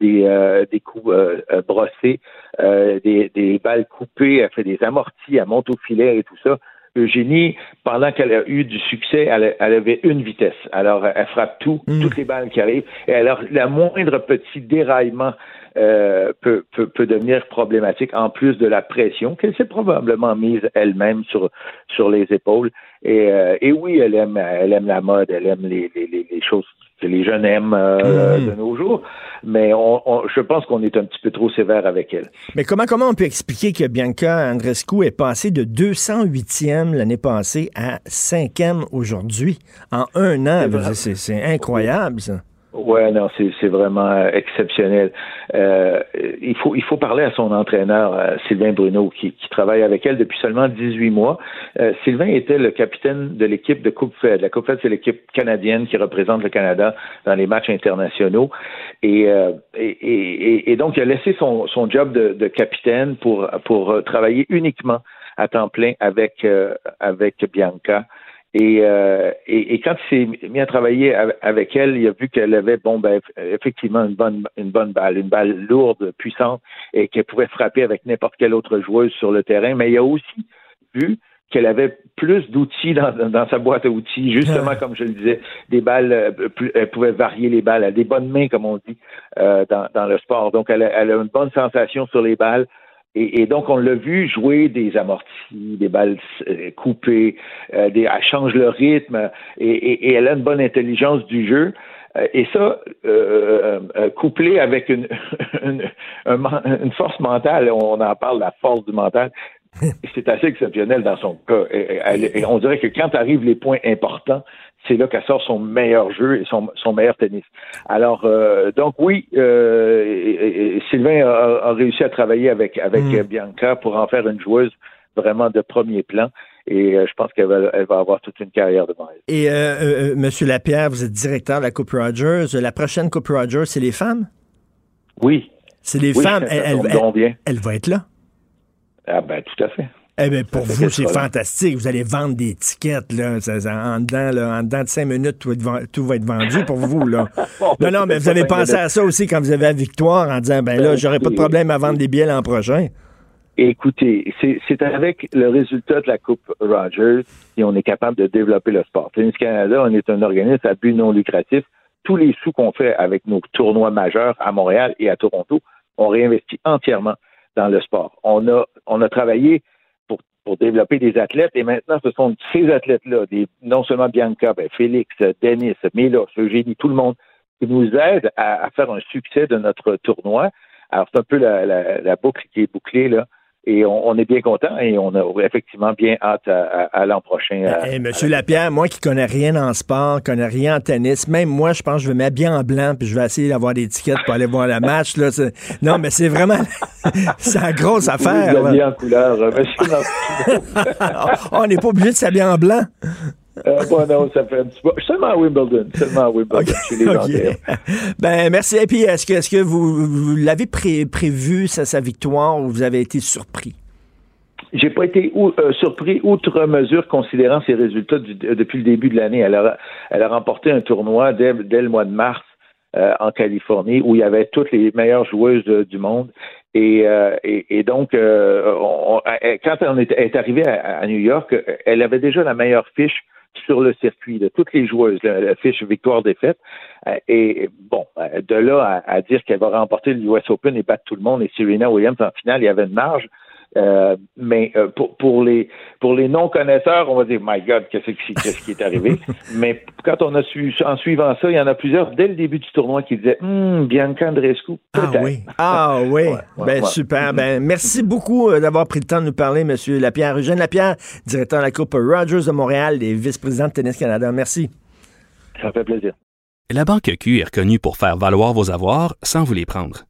des, euh, des coups euh, euh, brossés, des, balles coupées. Elle fait des amortis, elle monte au filet et tout ça. Eugénie, pendant qu'elle a eu du succès, elle, avait une vitesse. Alors, elle frappe tout, mm. toutes les balles qui arrivent. Et alors, la moindre petit déraillement euh, peut, peut, peut, devenir problématique en plus de la pression qu'elle s'est probablement mise elle-même sur sur les épaules. Et, euh, et oui, elle aime elle aime la mode, elle aime les, les, les choses que les jeunes aiment euh, Mhm. de nos jours, mais on, on- je pense qu'on est un petit peu trop sévère avec elle. Mais comment, comment on peut expliquer que Bianca Andrescu est passée de 208e l'année passée à 5e aujourd'hui? En un an, c'est incroyable, ça. Ouais, non, c'est vraiment euh, exceptionnel. Euh, il faut il faut parler à son entraîneur euh, Sylvain Bruno qui, qui travaille avec elle depuis seulement 18 mois. Euh, Sylvain était le capitaine de l'équipe de Coupe Fed. La Coupe Fed c'est l'équipe canadienne qui représente le Canada dans les matchs internationaux et euh, et, et, et donc il a laissé son son job de, de capitaine pour pour travailler uniquement à temps plein avec avec Bianca. Et, euh, et, et quand il s'est mis à travailler av- avec elle, il a vu qu'elle avait, bon, ben, effectivement, une bonne, une bonne balle, une balle lourde, puissante, et qu'elle pouvait frapper avec n'importe quelle autre joueuse sur le terrain. Mais il a aussi vu qu'elle avait plus d'outils dans, dans sa boîte à outils, justement, comme je le disais, des balles, euh, elle pouvait varier les balles, elle a des bonnes mains, comme on dit, euh, dans, dans le sport. Donc, elle a, elle a une bonne sensation sur les balles. Et, et donc, on l'a vu jouer des amortis, des balles euh, coupées, euh, des, elle change le rythme et, et- et elle a une bonne intelligence du jeu. Euh, et ça, euh, couplé avec une, une, une force mentale, on en parle, la force du mental, c'est assez exceptionnel dans son cas. Et- et- elle- et on dirait que quand arrivent les points importants, c'est là qu'elle sort son meilleur jeu et son, son meilleur tennis. Alors, euh, donc oui, euh, et- et- et Sylvain a, a réussi à travailler avec, avec Mm. Bianca pour en faire une joueuse vraiment de premier plan. Et euh, je pense qu'elle va, elle va avoir toute une carrière devant elle. Et, euh, euh, euh, Monsieur Lapierre, vous êtes directeur de la Coupe Rogers. La prochaine Coupe Rogers, c'est les femmes? Oui. C'est les oui, femmes. Elle, elle- elle va être là? Ah ben tout à fait. Eh bien, pour Ça vous, c'est là. fantastique. Vous allez vendre des tickets, là. Ça- ça- en, dedans, là, en dedans de cinq minutes, tout va, être, ven- tout va être vendu pour vous, là. Bon, Non, non, mais vous avez pensé à ça aussi quand vous avez la victoire en disant, ben là, Ben, j'aurais pas de problème à vendre des billets l'an prochain. Écoutez, c'est avec le résultat de la Coupe Rogers qu'on est capable de développer le sport. Tennis Canada, on est un organisme à but non lucratif. Tous les sous qu'on fait avec nos tournois majeurs à Montréal et à Toronto, on réinvestit entièrement dans le sport. On a, on a travaillé pour, développer des athlètes et maintenant, ce sont ces athlètes-là, non seulement Bianca, ben, Félix, Denis, Milos, Eugénie, tout le monde, qui nous aident à, à faire un succès de notre tournoi. Alors, c'est un peu la, la, la boucle qui est bouclée, là. Et on, on est bien content et on a effectivement bien hâte à, à- à l'an prochain. à- Eh, Monsieur Lapierre, moi qui connais rien en sport, connais rien en tennis, même moi, je pense que je vais m'habiller en blanc puis je vais essayer d'avoir des tickets pour aller voir le match. Là. Non, mais c'est vraiment... c'est une grosse affaire. en couleur, euh, monsieur on n'est pas obligé de s'habiller en blanc. Euh, bon, non, ça fait un petit peu. Seulement à Wimbledon. Seulement à Wimbledon. Chez les OK. Anglais. Ben, merci. Et puis, est-ce que, est-ce que vous, vous l'avez pré- prévu, sa, sa victoire, ou vous avez été surpris? J'ai pas été ou- euh, surpris outre mesure considérant ses résultats du- euh, depuis le début de l'année. Elle a, elle a remporté un tournoi dès, dès le mois de mars euh, en Californie où il y avait toutes les meilleures joueuses du monde. Et, euh, et, et donc, euh, on- on- elle- quand on est, elle est arrivée à, à New York, elle avait déjà la meilleure fiche sur le circuit de toutes les joueuses, la, fiche victoire-défaite. Euh, Et bon, euh, de là à, à dire qu'elle va remporter le US Open et battre tout le monde et Serena Williams en finale, il y avait une marge. Euh, mais euh, pour, pour les pour les non connaisseurs, on va dire My God, qu'est-ce qui, est arrivé? Mais quand on a su en suivant ça, il y en a plusieurs dès le début du tournoi qui disaient Hum, Bianca Andreescu, Ah oui. Ah oui. ouais, ben ouais. super. Ben merci beaucoup euh, d'avoir pris le temps de nous parler, Monsieur Lapierre. Eugène Lapierre, directeur de la Coupe Rogers de Montréal et vice-président de Tennis Canada. Merci. Ça fait plaisir. La Banque Q est reconnue pour faire valoir vos avoirs sans vous les prendre.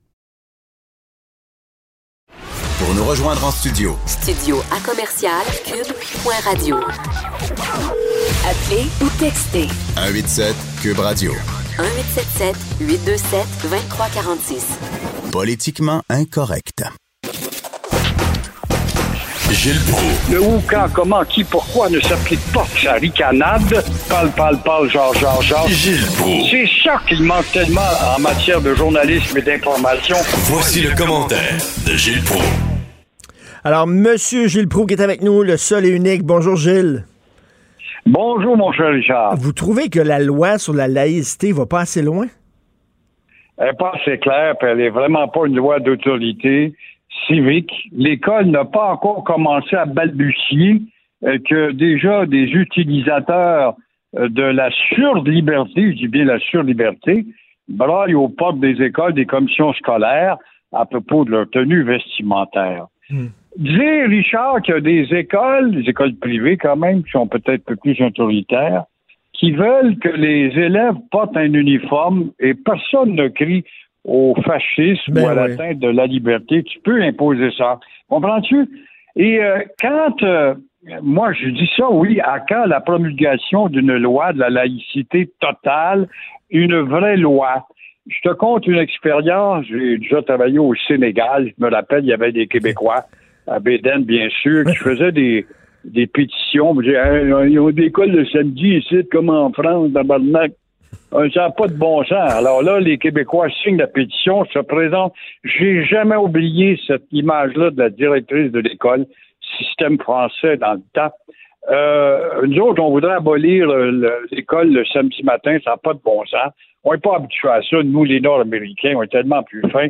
Pour nous rejoindre en studio, Studio à commercial cube.radio. Appelez ou textez 187 Cube Radio. 1877 827 2346. Politiquement incorrect. Gilles Proulx. Le où, quand, comment, qui, pourquoi ne s'applique pas sa ricanade? Parle, parle, parle, genre, genre, genre. Gilles Proulx. C'est ça qu'il manque tellement en matière de journalisme et d'information. Voici le commentaire de Gilles Proulx. Alors, Monsieur Gilles Proux qui est avec nous, le seul et unique. Bonjour, Gilles. Bonjour, mon cher Richard. Vous trouvez que la loi sur la laïcité va pas assez loin? Elle n'est pas assez claire, puis elle n'est vraiment pas une loi d'autorité civique. L'école n'a pas encore commencé à balbutier euh, que déjà des utilisateurs euh, de la surliberté, je dis bien la surliberté, braillent aux portes des écoles, des commissions scolaires à propos de leur tenue vestimentaire. Dire, Richard, qu'il y a des écoles, des écoles privées quand même, qui sont peut-être un peu plus autoritaires, qui veulent que les élèves portent un uniforme et personne ne crie au fascisme Ben ou à oui. l'atteinte de la liberté. Tu peux imposer ça. Comprends-tu? Et euh, quand, euh, moi je dis ça, oui, à quand la promulgation d'une loi de la laïcité totale, une vraie loi? Je te compte une expérience. J'ai déjà travaillé au Sénégal. Je me rappelle, il y avait des Québécois, à Béden, bien sûr, qui faisaient des, des pétitions. J'ai ils ont des écoles le samedi ici, comme en France, dans Barnac. Euh, Ça n'a pas de bon sens. Alors là, les Québécois signent la pétition, se présentent. J'ai jamais oublié cette image-là de la directrice de l'école, système français dans le temps. Euh, nous autres, on voudrait abolir le- le- l'école le samedi matin, ça n'a pas de bon sens. On n'est pas habitués à ça. Nous, les Nord-Américains, on est tellement plus fins.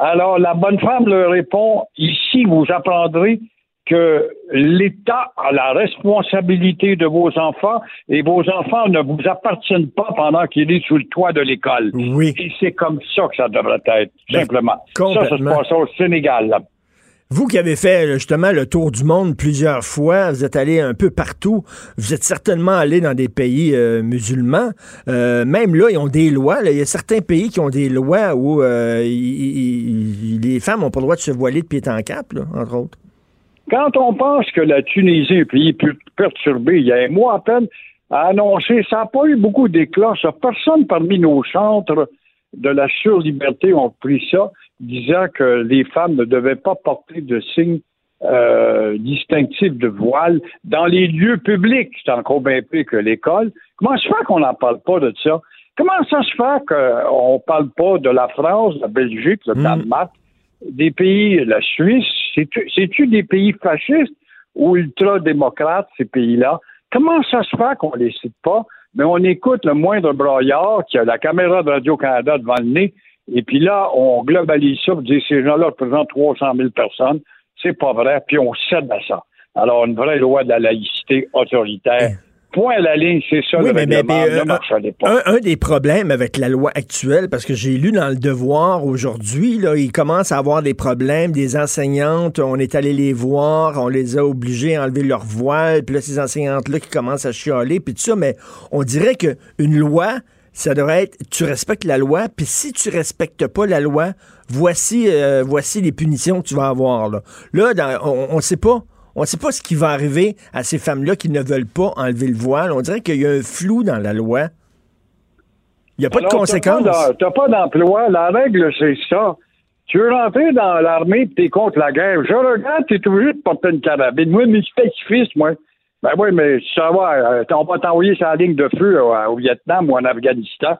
Alors, la bonne femme leur répond, ici, vous apprendrez que l'État a la responsabilité de vos enfants et vos enfants ne vous appartiennent pas pendant qu'il est sous le toit de l'école. Oui. Et c'est comme ça que ça devrait être, Ben, simplement. Ça, ça se passe au Sénégal. Vous qui avez fait justement le tour du monde plusieurs fois, vous êtes allé un peu partout, vous êtes certainement allé dans des pays euh, musulmans. Euh, même là, ils ont des lois. Il y a certains pays qui ont des lois où euh, les femmes n'ont pas le droit de se voiler de pied en cap, là, entre autres. Quand on pense que la Tunisie, un pays per- perturbé, il y a un mois à peine, a annoncé, ça n'a pas eu beaucoup d'éclat. Personne parmi nos centres de la surliberté ont pris ça, disant que les femmes ne devaient pas porter de signes euh, distinctifs de voile dans les lieux publics. C'est encore bien pire que l'école. Comment se fait qu'on n'en parle pas de ça? Comment ça se fait qu'on ne parle pas de la France, la Belgique, le Danemark, des pays, la Suisse, c'est-tu des pays fascistes ou ultra-démocrates, ces pays-là? Comment ça se fait qu'on les cite pas? Mais on écoute le moindre broyard qui a la caméra de Radio-Canada devant le nez, et puis là, on globalise ça pour dire ces gens-là représentent 300 000 personnes. C'est pas vrai, puis on cède à ça. Alors, une vraie loi de la laïcité autoritaire. Point à la ligne, c'est ça Oui, le mais, mais- mais, ne euh, un, un des problèmes avec la loi actuelle, parce que j'ai lu dans le Devoir aujourd'hui, là, il commence à avoir des problèmes, des enseignantes, on est allé les voir, on les a obligés à enlever leur voile, puis là, ces enseignantes-là qui commencent à chialer, puis tout ça, mais on dirait qu'une loi, ça devrait être, tu respectes la loi, puis si tu respectes pas la loi, voici, euh, voici les punitions que tu vas avoir. Là, là dans- on ne sait pas. On ne sait pas ce qui va arriver à ces femmes-là qui ne veulent pas enlever le voile. On dirait qu'il y a un flou dans la loi. Il n'y a pas Alors, de conséquences. d'em- T'as pas d'emploi. La règle, c'est ça. Tu veux rentrer dans l'armée et t'es contre la guerre. Je regarde, t'es obligé de porter une carabine. Moi, mais je fils, moi. Ben oui, mais ça va, euh, on va t'envoyer sur la ligne de feu euh, au Vietnam ou en Afghanistan.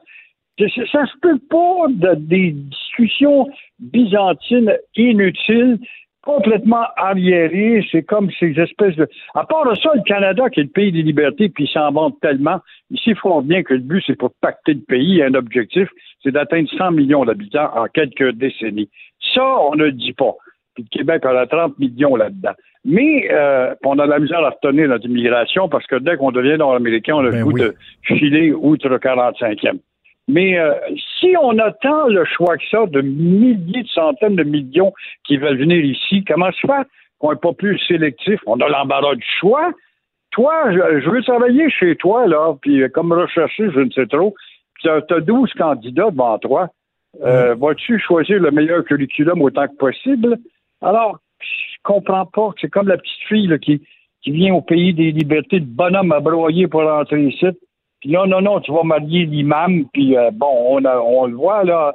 C'est- Ça se peut pas de, des discussions byzantines inutiles, complètement arriérées. C'est comme ces espèces de. À part de ça, le Canada, qui est le pays des libertés, puis ils s'en vantent tellement. Ici, il faut bien que le but, c'est pour pacter le pays. Un objectif, c'est d'atteindre 100 millions d'habitants en quelques décennies. Ça, on ne le dit pas. Puis le Québec en a 30 millions là-dedans. Mais euh, on a de la misère à retenir notre immigration parce que dès qu'on devient nord-américain, on a le Ben goût oui. de filer outre 45e. Mais euh, si on a tant le choix que ça, de milliers, de centaines de millions qui veulent venir ici, comment se fait qu'on n'est pas plus sélectif? On a l'embarras du choix. Toi, je, je veux travailler chez toi, là, puis comme rechercher, je ne sais trop, puis tu as 12 candidats devant toi. Euh, Vas-tu choisir le meilleur curriculum autant que possible? Alors, je comprends pas. C'est comme la petite fille là, qui, qui vient au pays des libertés de bonhomme à broyer pour rentrer ici. Puis non, non, non, tu vas marier l'imam, puis euh, bon, on, a- on le voit, là,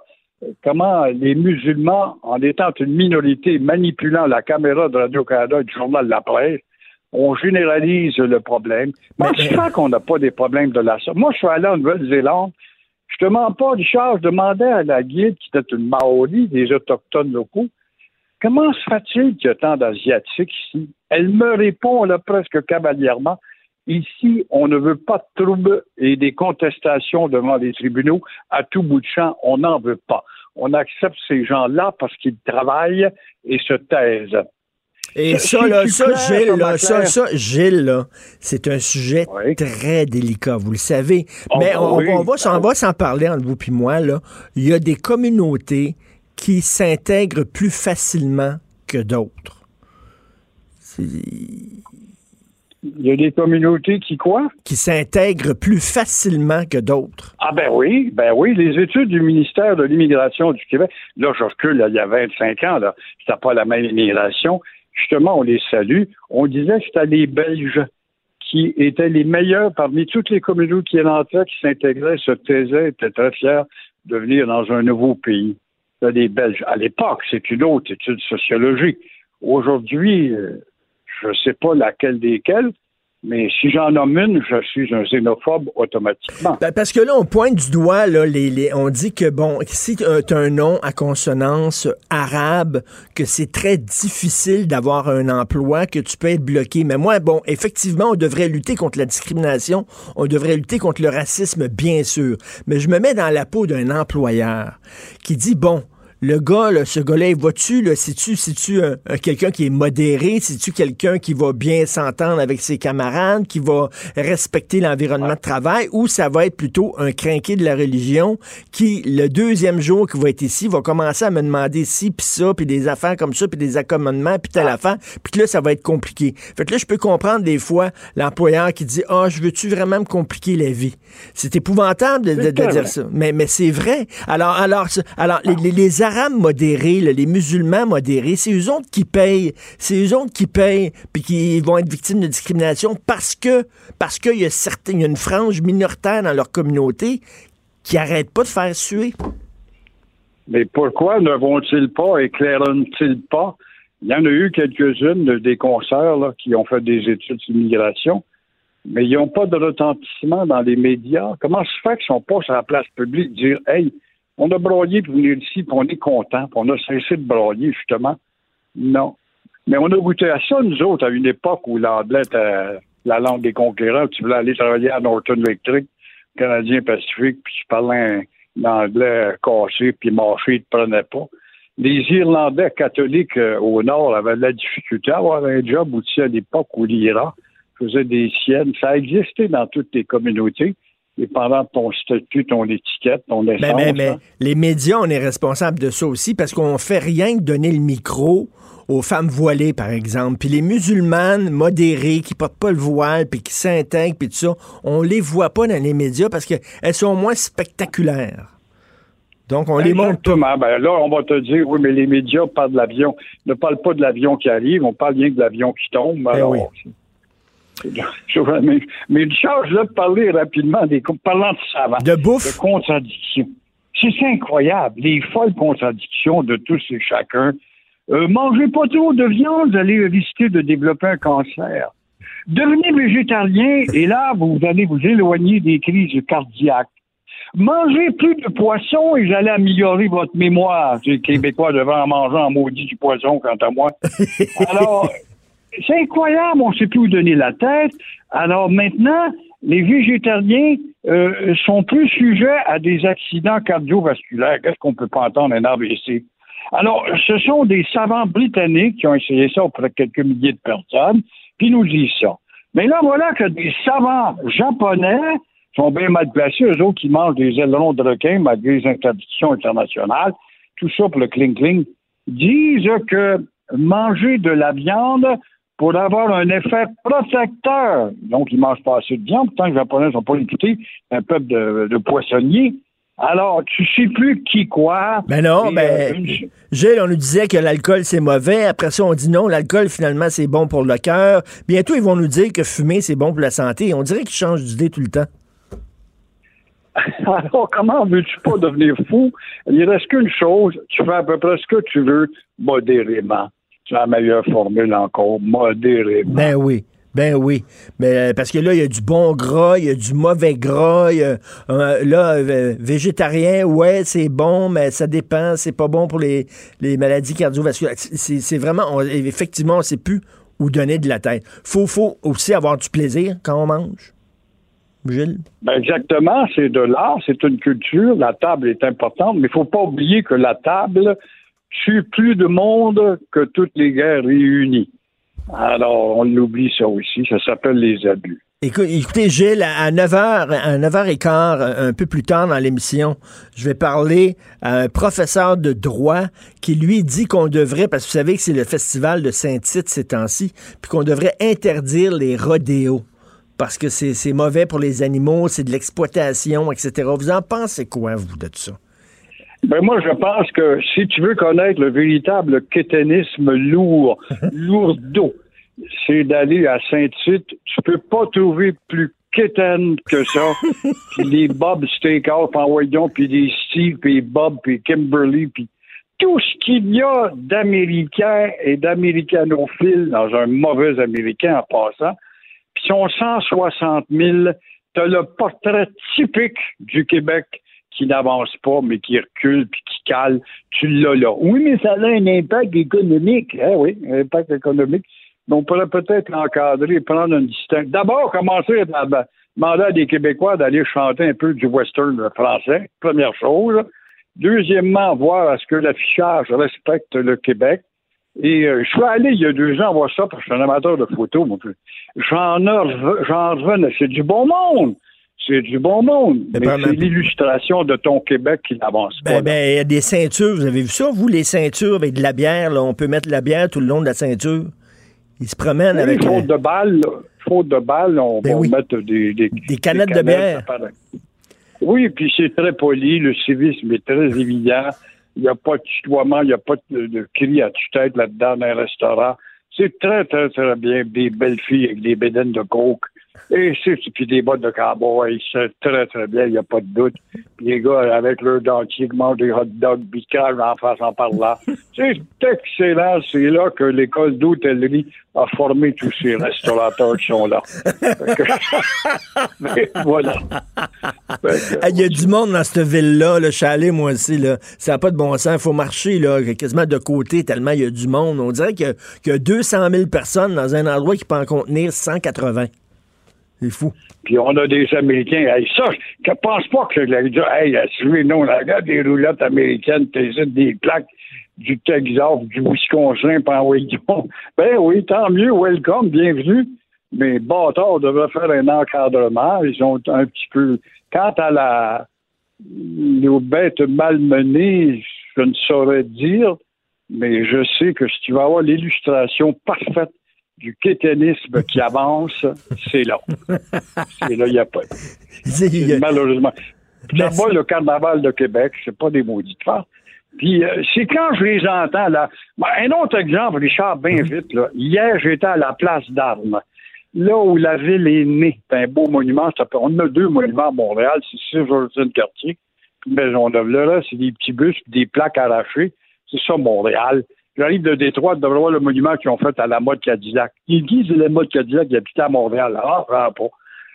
comment les musulmans, en étant une minorité manipulant la caméra de Radio-Canada et du journal La Presse, on généralise le problème. Moi, je crois qu'on n'a pas des problèmes de la sorte. Moi, je suis allé en Nouvelle-Zélande. Je te mens pas, Richard, je demandais à la guide, qui était une Maori, des Autochtones locaux, comment se fait-il qu'il y a tant d'Asiatiques ici? Elle me répond là, presque cavalièrement. Ici, on ne veut pas de troubles et des contestations devant les tribunaux à tout bout de champ. On n'en veut pas. On accepte ces gens-là parce qu'ils travaillent et se taisent. Et ça, là, ça, Gilles, là, ça, ça, Gilles, c'est un sujet très délicat, vous le savez. Oh, Mais on, oui. on va, s'en- on va s'en parler entre vous puis moi, là. Il y a des communautés qui s'intègrent plus facilement que d'autres. Il y a des communautés qui quoi? Qui s'intègrent plus facilement que d'autres. Ah ben oui, ben oui, les études du ministère de l'immigration du Québec, là je recule, là, il y a 25 ans, là, c'était pas la même immigration. Justement, on les salue. On disait que c'était les Belges qui étaient les meilleurs parmi toutes les communautés qui entraient, qui s'intégraient, se taisaient, étaient très fiers de venir dans un nouveau pays. Les Belges. À l'époque, c'est une autre étude sociologique. Aujourd'hui, euh, je ne sais pas laquelle desquelles, mais si j'en nomme une, je suis un xénophobe automatiquement. Ben, parce que là, on pointe du doigt, là, on dit que, bon, si tu as un nom à consonance arabe, que c'est très difficile d'avoir un emploi, que tu peux être bloqué. Mais moi, bon, effectivement, on devrait lutter contre la discrimination, on devrait lutter contre le racisme, bien sûr. Mais je me mets dans la peau d'un employeur qui dit, bon, le gars, là, ce gars-là, va-tu, là, c'est-tu, c'est-tu un- un- quelqu'un qui est modéré, c'est-tu quelqu'un qui va bien s'entendre avec ses camarades, qui va respecter l'environnement de travail, ou ça va être plutôt un crinqué de la religion qui, le deuxième jour qu'il va être ici, va commencer à me demander ci, puis ça, puis des affaires comme ça, puis des accommodements, puis telle affaire, puis que là, ça va être compliqué. Fait que là, je peux comprendre des fois l'employeur qui dit, ah, je veux-tu vraiment me compliquer la vie? C'est épouvantable de, de- de C'est dire ça. Mais, mais c'est vrai. Alors, alors, alors les, les- les Arabes modérés, les musulmans modérés, c'est eux autres qui payent. C'est eux autres qui payent, puis qui vont être victimes de discrimination parce que parce qu'il y a certains, y a une frange minoritaire dans leur communauté qui arrête pas de faire suer. Mais pourquoi ne vont-ils pas, éclairent-ils pas? Il y en a eu quelques-unes de- des concerts qui ont fait des études sur l'immigration, mais ils n'ont pas de retentissement dans les médias. Comment se fait qu'ils ne sont pas sur la place publique dire Hey, on a broyé pour venir ici, puis on est content, puis on a cessé de broyer, justement? Non. Mais on a goûté à ça, nous autres, à une époque où l'anglais était la langue des conquérants. Tu voulais aller travailler à Norton Electric, Canadien Pacifique, puis tu parlais un anglais cassé, puis marché, ne te prenait pas. Les Irlandais catholiques euh, au Nord avaient de la difficulté à avoir un job aussi à l'époque où l'IRA faisait des siennes. Ça a existé dans toutes les communautés, dépendant de ton statut, ton étiquette, ton Mais, essence. mais, mais hein? les médias, on est responsable de ça aussi parce qu'on fait rien que donner le micro aux femmes voilées, par exemple. Puis les musulmanes modérées qui portent pas le voile, puis qui s'intègrent, puis tout ça, on les voit pas dans les médias parce qu'elles sont moins spectaculaires. Donc, on les montre. Exactement. Ben là, on va te dire, oui, mais les médias parlent de l'avion. Ne parlent pas de l'avion qui arrive, on parle bien de l'avion qui tombe. Ben Alors, oui. mais, mais Richard, je vais te parler rapidement des parlant de savants. De bouffe? De contradictions. C'est incroyable. Les folles contradictions de tous et chacun. Euh, mangez pas trop de viande, vous allez risquer de développer un cancer. Devenez végétarien et là, vous allez vous éloigner des crises cardiaques. Mangez plus de poisson et vous allez améliorer votre mémoire. Les Québécois devraient en manger en maudit du poisson, quant à moi. Alors, c'est incroyable, on ne sait plus où donner la tête. Alors maintenant, les végétariens euh, sont plus sujets à des accidents cardiovasculaires. Qu'est-ce qu'on peut pas entendre un AVC? Alors, ce sont des savants britanniques qui ont essayé ça auprès de quelques milliers de personnes, ils nous disent ça. Mais là, voilà que des savants japonais sont bien mal placés, eux autres qui mangent des ailerons de requin malgré les interdictions internationales, tout ça pour le cling-cling, disent que manger de la viande pour avoir un effet protecteur. Donc, ils mangent pas assez de viande, pourtant les Japonais sont pas réputés un peuple de, de poissonniers. Alors, tu sais plus qui quoi. Ben non, Et, ben, euh, Gilles, on nous disait que l'alcool, c'est mauvais. Après ça, on dit non, l'alcool, finalement, c'est bon pour le cœur. Bientôt, ils vont nous dire que fumer, c'est bon pour la santé. On dirait qu'ils changent d'idée tout le temps. Alors, comment veux-tu pas devenir fou? Il reste qu'une chose, tu fais à peu près ce que tu veux, modérément. C'est la meilleure formule encore, modérément. Ben oui. Ben oui. Mais euh, parce que là, il y a du bon gras, il y a du mauvais gras. il y a, euh, là, euh, végétarien, ouais, c'est bon, mais ça dépend. C'est pas bon pour les, les maladies cardiovasculaires. C'est c'est vraiment, on- effectivement, on sait plus où donner de la tête. Faut, faut aussi avoir du plaisir quand on mange. Gilles? Ben exactement, c'est de l'art, c'est une culture, la table est importante, mais il faut pas oublier que la table tue plus de monde que toutes les guerres réunies. Alors, on oublie ça aussi, ça s'appelle les abus. Écoute- écoutez, Gilles, à 9h, à 9h15, un peu plus tard dans l'émission, je vais parler à un professeur de droit qui, lui, dit qu'on devrait, parce que vous savez que c'est le festival de Saint-Tite ces temps-ci, puis qu'on devrait interdire les rodéos. Parce que c'est mauvais pour les animaux, c'est de l'exploitation, etc. Vous en pensez quoi, vous, de ça? Ben moi, je pense que si tu veux connaître le véritable kéténisme lourd, lourdeau, c'est d'aller à Saint-Tite. Tu peux pas trouver plus kétène que ça. puis les Bob Steakhouse, en voyons, puis des Steve, puis Bob, puis Kimberly, puis tout ce qu'il y a d'Américains et d'Américanophiles dans un mauvais Américain en passant. Puis ils sont 160 000. T'as le portrait typique du Québec qui n'avance pas, mais qui recule puis qui cale. Tu l'as là. Oui, mais ça a un impact économique. Eh oui, un impact économique. Mais on pourrait peut-être l'encadrer, prendre une distinction. D'abord, commencer à demander à des Québécois d'aller chanter un peu du western français, première chose. Deuxièmement, voir à ce que l'affichage respecte le Québec. Et euh, je suis allé il y a deux ans voir ça parce que je suis un amateur de photos. J'en j'en revenais. C'est du bon monde. C'est du bon monde. Mais Mais, c'est l'illustration de ton Québec qui n'avance pas. Ben, ben, il y a des ceintures, vous avez vu ça, vous, les ceintures avec de la bière, là, on peut mettre de la bière tout le long de la ceinture. Ils se promènent Oui, avec... faute de balles, faute de balles, on Ben va oui. mettre des, des, Des canettes de bière. Oui, puis c'est très poli, le civisme est très évident. Il n'y a pas de tutoiement, il n'y a pas de, de cri à tue-tête là-dedans dans un restaurant. C'est très, très, très bien. Des belles filles avec des bédaines de coke. Et c'est, puis des bottes de cowboy. C'est très, très bien, il n'y a pas de doute. Puis les gars avec leur dentier qui mangent des hot dogs bicales en passant par là. C'est excellent. C'est là que l'école d'hôtellerie a formé tous ces restaurateurs qui sont là. Mais voilà. Que- Il y a du monde dans cette ville-là, le chalet, moi aussi, là. Ça n'a pas de bon sens. Il faut marcher, là, quasiment de côté, tellement il y a du monde. On dirait qu'il y qu'il y, a 200 000 personnes dans un endroit qui peut en contenir 180. C'est fou. Puis on a des Américains. Hey, ça, je ne pense pas que la hey, suivez non, la regarde des roulettes américaines, des plaques du Texas, du Wisconsin, par Wayton. Ben oui, tant mieux, welcome, bienvenue. Mais bâtard, on devrait faire un encadrement. Ils ont un petit peu. Quant à la nos bêtes malmenées, je ne saurais dire, mais je sais que si tu vas avoir l'illustration parfaite du kéténisme qui avance, c'est là. C'est là, il n'y a pas. Malheureusement. Va le carnaval de Québec, c'est pas des maudits farces. Puis euh, c'est quand je les entends là. Un autre exemple, Richard, bien vite, là. Hier, j'étais à la place d'Armes. Là où la ville est née, c'est un beau monument. ça peut- On a deux monuments à Montréal, c'est Sylveston Cartier, puis Maisonneuve. Là, là, c'est des petits bus, des plaques arrachées. C'est ça, Montréal. J'arrive de Détroit, devrais voir le monument qu'ils ont fait à la mode Cadillac. Dit c'est la mode Cadillac qui habitait à Montréal? Ah.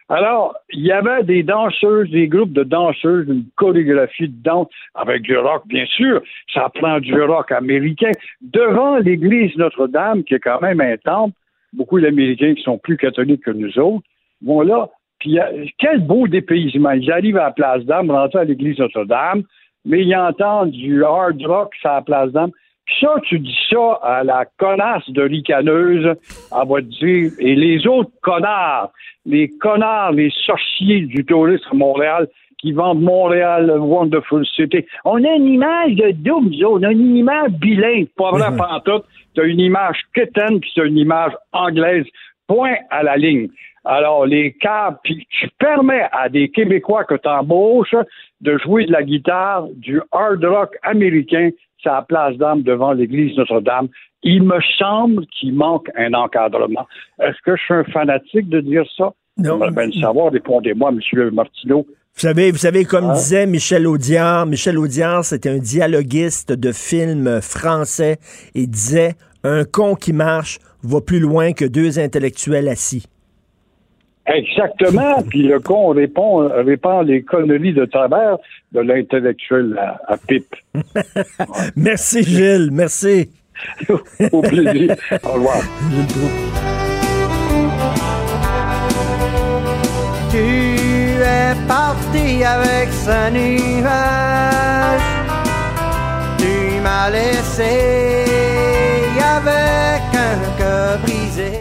Alors, il y avait des danseuses, des groupes de danseuses, une chorégraphie de danse avec du rock, bien sûr. Ça prend du rock américain. Devant l'église Notre-Dame, qui est quand même un temple, beaucoup d'Américains qui sont plus catholiques que nous autres vont là. Puis, euh, quel beau dépaysement. Ils arrivent à la place d'Armes, rentrent à l'église Notre-Dame, mais ils entendent du hard rock sur la place d'Armes. Ça, tu dis ça à la connasse de ricaneuse, elle va te dire, et les autres connards, les connards, les sorciers du tourisme à Montréal, qui vendent Montréal Wonderful City. On a une image de double, autres. on a une image bilingue, pas vrai pantoute. T'as une image quétaine, puis t'as une image anglaise. Point à la ligne. Alors, les câbles, puis tu permets à des Québécois que tu embauches de jouer de la guitare, du hard rock américain, la place d'âme devant l'église Notre-Dame. Il me semble qu'il manque un encadrement. Est-ce que je suis un fanatique de dire ça? Non. J'aimerais bien le savoir, répondez-moi, M. Martineau. Vous savez, vous savez, comme Ah. disait Michel Audiard, Michel Audiard, c'était un dialoguiste de films français et disait Un con qui marche va plus loin que deux intellectuels assis. Exactement. Puis le con répond, répand les conneries de travers de l'intellectuel à, à pipe. Merci, Gilles. Merci. Au plaisir. Au revoir. Tu es parti avec ce nuage. Tu m'as laissé avec un cœur brisé.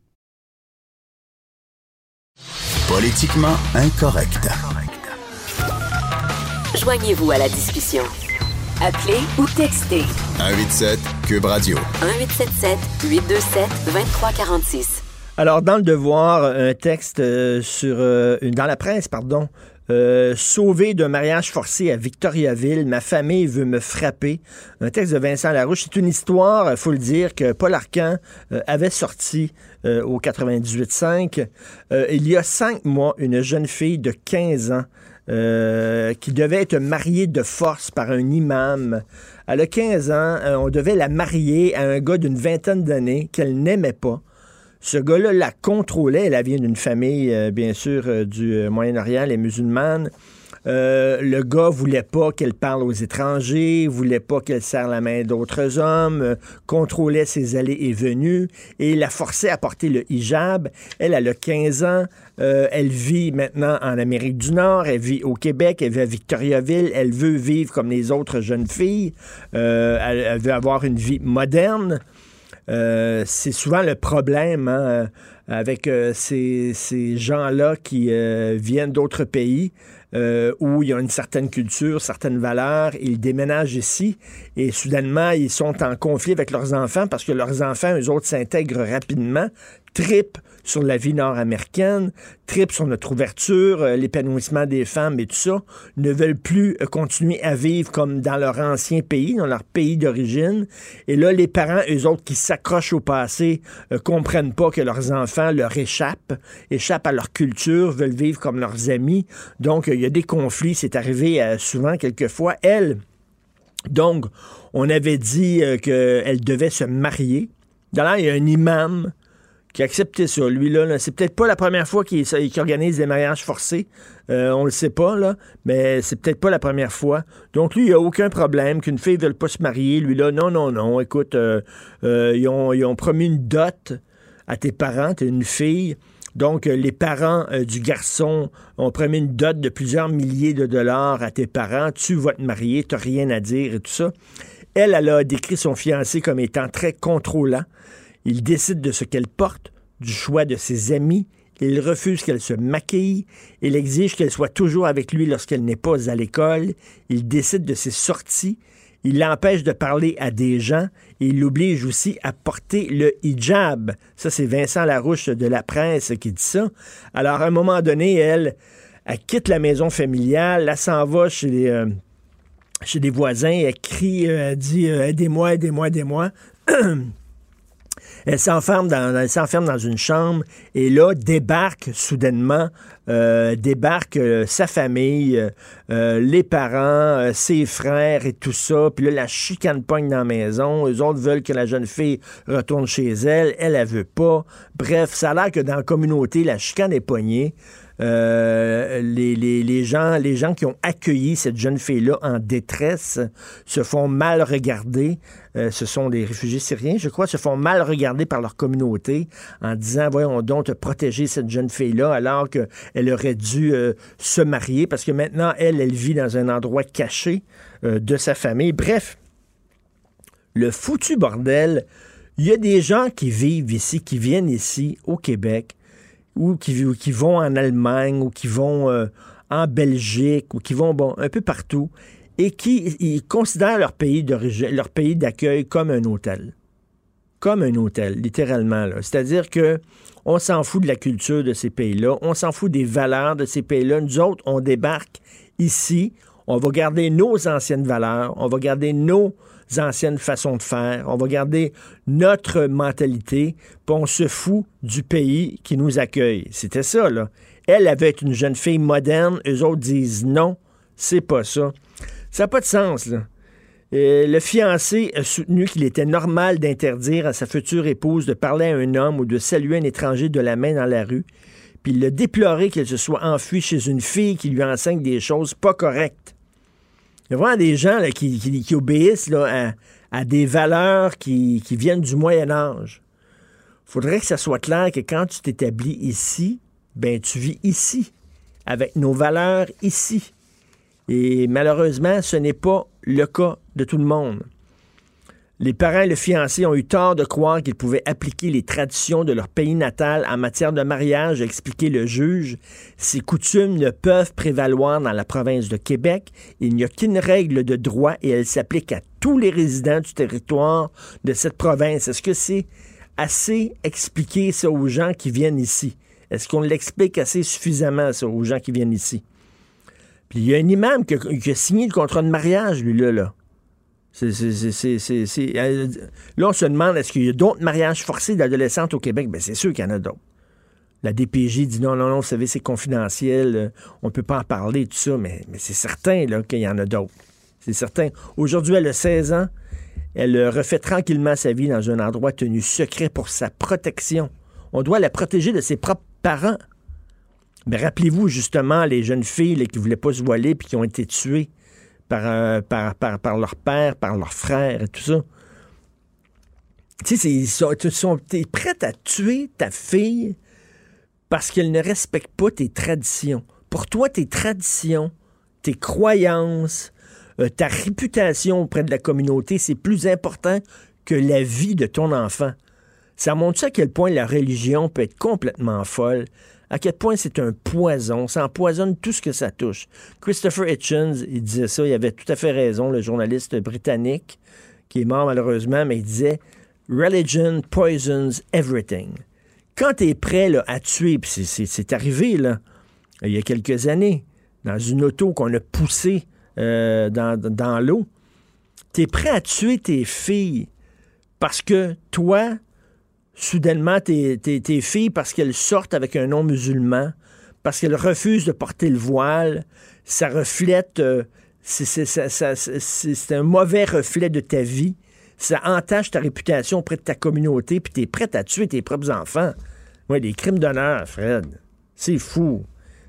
Politiquement incorrect. Joignez-vous à la discussion. Appelez ou textez 187 Cube Radio. 1877 827 2346. Alors, dans le devoir, un texte euh, sur euh, dans la presse, pardon. Euh, sauvé d'un mariage forcé à Victoriaville, ma famille veut me frapper. Un texte de Vincent Larouche. C'est une histoire, il faut le dire, que Paul Arcan euh, avait sorti euh, au 98.5. Euh, il y a cinq mois, une jeune fille de 15 ans euh, qui devait être mariée de force par un imam. Elle a 15 ans, euh, on devait la marier à un gars d'une vingtaine d'années qu'elle n'aimait pas. Ce gars-là la contrôlait. Elle vient d'une famille, euh, bien sûr, euh, du euh, Moyen-Orient, les musulmanes. Le gars voulait pas qu'elle parle aux étrangers, voulait pas qu'elle serre la main d'autres hommes, contrôlait ses allées et venues et la forçait à porter le hijab. Elle, elle a 15 ans, elle vit maintenant en Amérique du Nord, elle vit au Québec, elle vit à Victoriaville, elle veut vivre comme les autres jeunes filles, elle veut avoir une vie moderne. Euh, c'est souvent le problème hein, euh, avec euh, ces, gens-là qui viennent d'autres pays où il y a une certaine culture, certaines valeurs. Ils déménagent ici et soudainement, ils sont en conflit avec leurs enfants parce que leurs enfants, eux autres, s'intègrent rapidement, tripent sur la vie nord-américaine, tripent sur notre ouverture, euh, l'épanouissement des femmes et tout ça, ne veulent plus euh, continuer à vivre comme dans leur ancien pays, dans leur pays d'origine. Et là, les parents, eux autres, qui s'accrochent au passé, euh, comprennent pas que leurs enfants leur échappent, échappent à leur culture, veulent vivre comme leurs amis. Donc, il y a des conflits. C'est arrivé souvent, quelquefois. Elle, donc, on avait dit qu'elle devait se marier. D'ailleurs, il y a un imam qui a accepté ça. Lui, là, là, c'est peut-être pas la première fois qu'il organise des mariages forcés. Euh, on le sait pas, là, mais c'est peut-être pas la première fois. Donc, lui, il a aucun problème qu'une fille ne veuille pas se marier. Lui, là, non, non, non. Écoute, euh, euh, ils, ont, promis une dot à tes parents. T'es une fille. Donc, les parents du garçon ont promis une dot de plusieurs milliers de dollars à tes parents. Tu vas te marier, tu rien à dire et tout ça. Elle, elle a décrit son fiancé comme étant très contrôlant. Il décide de ce qu'elle porte, du choix de ses amis. Il refuse qu'elle se maquille. Il exige qu'elle soit toujours avec lui lorsqu'elle n'est pas à l'école. Il décide de ses sorties. Il l'empêche de parler à des gens il l'oblige aussi à porter le hijab. Ça, c'est Vincent Larouche de la presse qui dit ça. Alors, à un moment donné, elle, quitte la maison familiale, elle s'en va chez euh, des voisins, elle crie, euh, elle dit euh, Aidez-moi, aidez-moi, aidez-moi. Elle s'enferme dans, une chambre et là débarque soudainement, euh, débarque euh, sa famille, euh, les parents, ses frères et tout ça. Puis là, la chicane pogne dans la maison. Eux autres veulent que la jeune fille retourne chez elle. Elle, elle veut pas. Bref, ça a l'air que dans la communauté, la chicane est pognée. Euh, les, gens, les gens qui ont accueilli cette jeune fille-là en détresse se font mal regarder. Euh, ce sont des réfugiés syriens, je crois, se font mal regarder par leur communauté en disant, voyons donc, protéger cette jeune fille-là alors qu'elle aurait dû euh, se marier parce que maintenant, elle, elle vit dans un endroit caché de sa famille. Bref, le foutu bordel, il y a des gens qui vivent ici, qui viennent ici au Québec, ou qui, ou qui vont en Allemagne, ou qui vont euh, en Belgique ou qui vont bon, un peu partout et qui ils considèrent leur pays d'origine, leur pays d'accueil comme un hôtel. Comme un hôtel, littéralement. C'est-à-dire que on s'en fout de la culture de ces pays-là, on s'en fout des valeurs de ces pays-là. Nous autres, on débarque ici, on va garder nos anciennes valeurs, on va garder nos anciennes façons de faire, on va garder notre mentalité, puis on se fout du pays qui nous accueille. C'était ça, là. Elle avait une jeune fille moderne, eux autres disent non, c'est pas ça. Ça n'a pas de sens, là. Euh, le fiancé a soutenu qu'il était normal d'interdire à sa future épouse de parler à un homme ou de saluer un étranger de la main dans la rue. Puis il a déploré qu'elle se soit enfuie chez une fille qui lui enseigne des choses pas correctes. Il y a vraiment des gens qui, obéissent à, des valeurs qui, viennent du Moyen Âge. faudrait que ça soit clair que quand tu t'établis ici, ben tu vis ici, avec nos valeurs ici. Et malheureusement, ce n'est pas le cas de tout le monde. Les parents et le fiancé ont eu tort de croire qu'ils pouvaient appliquer les traditions de leur pays natal en matière de mariage, a expliqué le juge. Ces coutumes ne peuvent prévaloir dans la province de Québec. Il n'y a qu'une règle de droit et elle s'applique à tous les résidents du territoire de cette province. Est-ce que c'est assez expliqué ça aux gens qui viennent ici? Est-ce qu'on l'explique assez suffisamment ça aux gens qui viennent ici? Puis il y a un imam qui a, qui a signé le contrat de mariage, lui, là. Euh, Là, on se demande, est-ce qu'il y a d'autres mariages forcés d'adolescentes au Québec? Bien, c'est sûr qu'il y en a d'autres. La DPJ dit non, non, non, vous savez, c'est confidentiel, euh, on ne peut pas en parler, tout ça, mais, c'est certain qu'il y en a d'autres. C'est certain. Aujourd'hui, elle a 16 ans. Elle euh, refait tranquillement sa vie dans un endroit tenu secret pour sa protection. On doit la protéger de ses propres parents. Mais rappelez-vous justement les jeunes filles qui ne voulaient pas se voiler puis qui ont été tuées par, euh, par, leur père, par leur frère et tout ça. Tu sais, ils sont, sont- t'es prête à tuer ta fille parce qu'elle ne respecte pas tes traditions. Pour toi, tes traditions, tes croyances, euh, ta réputation auprès de la communauté, c'est plus important que la vie de ton enfant. Ça montre à quel point la religion peut être complètement folle, à quel point c'est un poison, ça empoisonne tout ce que ça touche. Christopher Hitchens, il disait ça, il avait tout à fait raison, le journaliste britannique, qui est mort malheureusement, mais il disait Religion poisons everything. Quand tu es prêt à tuer, puis c'est- arrivé il y a quelques années, dans une auto qu'on a poussée euh, dans, dans l'eau, tu es prêt à tuer tes filles parce que toi, soudainement, tes, tes- tes filles, parce qu'elles sortent avec un nom musulman, parce qu'elles refusent de porter le voile, ça reflète, euh, c'est- un mauvais reflet de ta vie. Ça entache ta réputation auprès de ta communauté, puis tu es prêt à tuer tes propres enfants. Ouais, des crimes d'honneur, Fred. C'est fou.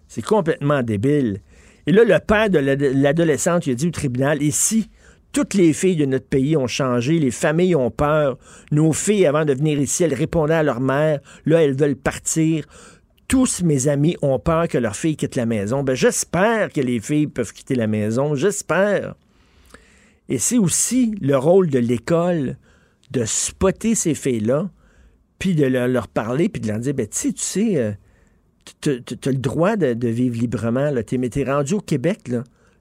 C'est complètement débile. Et là, le père de l'ad- l'adolescente, il a dit au tribunal, ici, toutes les filles de notre pays ont changé, les familles ont peur. Nos filles, avant de venir ici, elles répondaient à leur mère, là, elles veulent partir. Tous mes amis ont peur que leurs filles quittent la maison. Ben, j'espère que les filles peuvent quitter la maison, j'espère. Et c'est aussi le rôle de l'école de spotter ces filles-là, puis de leur, parler, puis de leur dire, ben, tu sais, tu sais, euh, tu as le droit de, vivre librement. mais t'es rendu au Québec,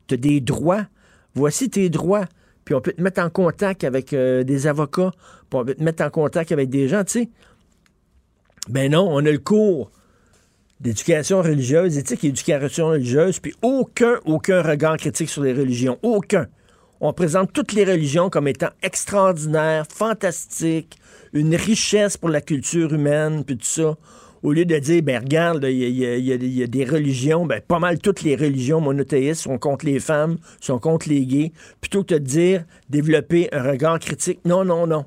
tu as des droits. Voici tes droits. Puis on peut te mettre en contact avec euh, des avocats, puis on peut te mettre en contact avec des gens, tu sais. Ben non, on a le cours d'éducation religieuse, éthique et éducation religieuse, puis aucun, aucun regard critique sur les religions. Aucun. On présente toutes les religions comme étant extraordinaires, fantastiques, une richesse pour la culture humaine, puis tout ça. Au lieu de dire, ben regarde, il y, a- des religions, ben pas mal toutes les religions monothéistes sont contre les femmes, sont contre les gays, plutôt que de dire, développer un regard critique. Non, non, non.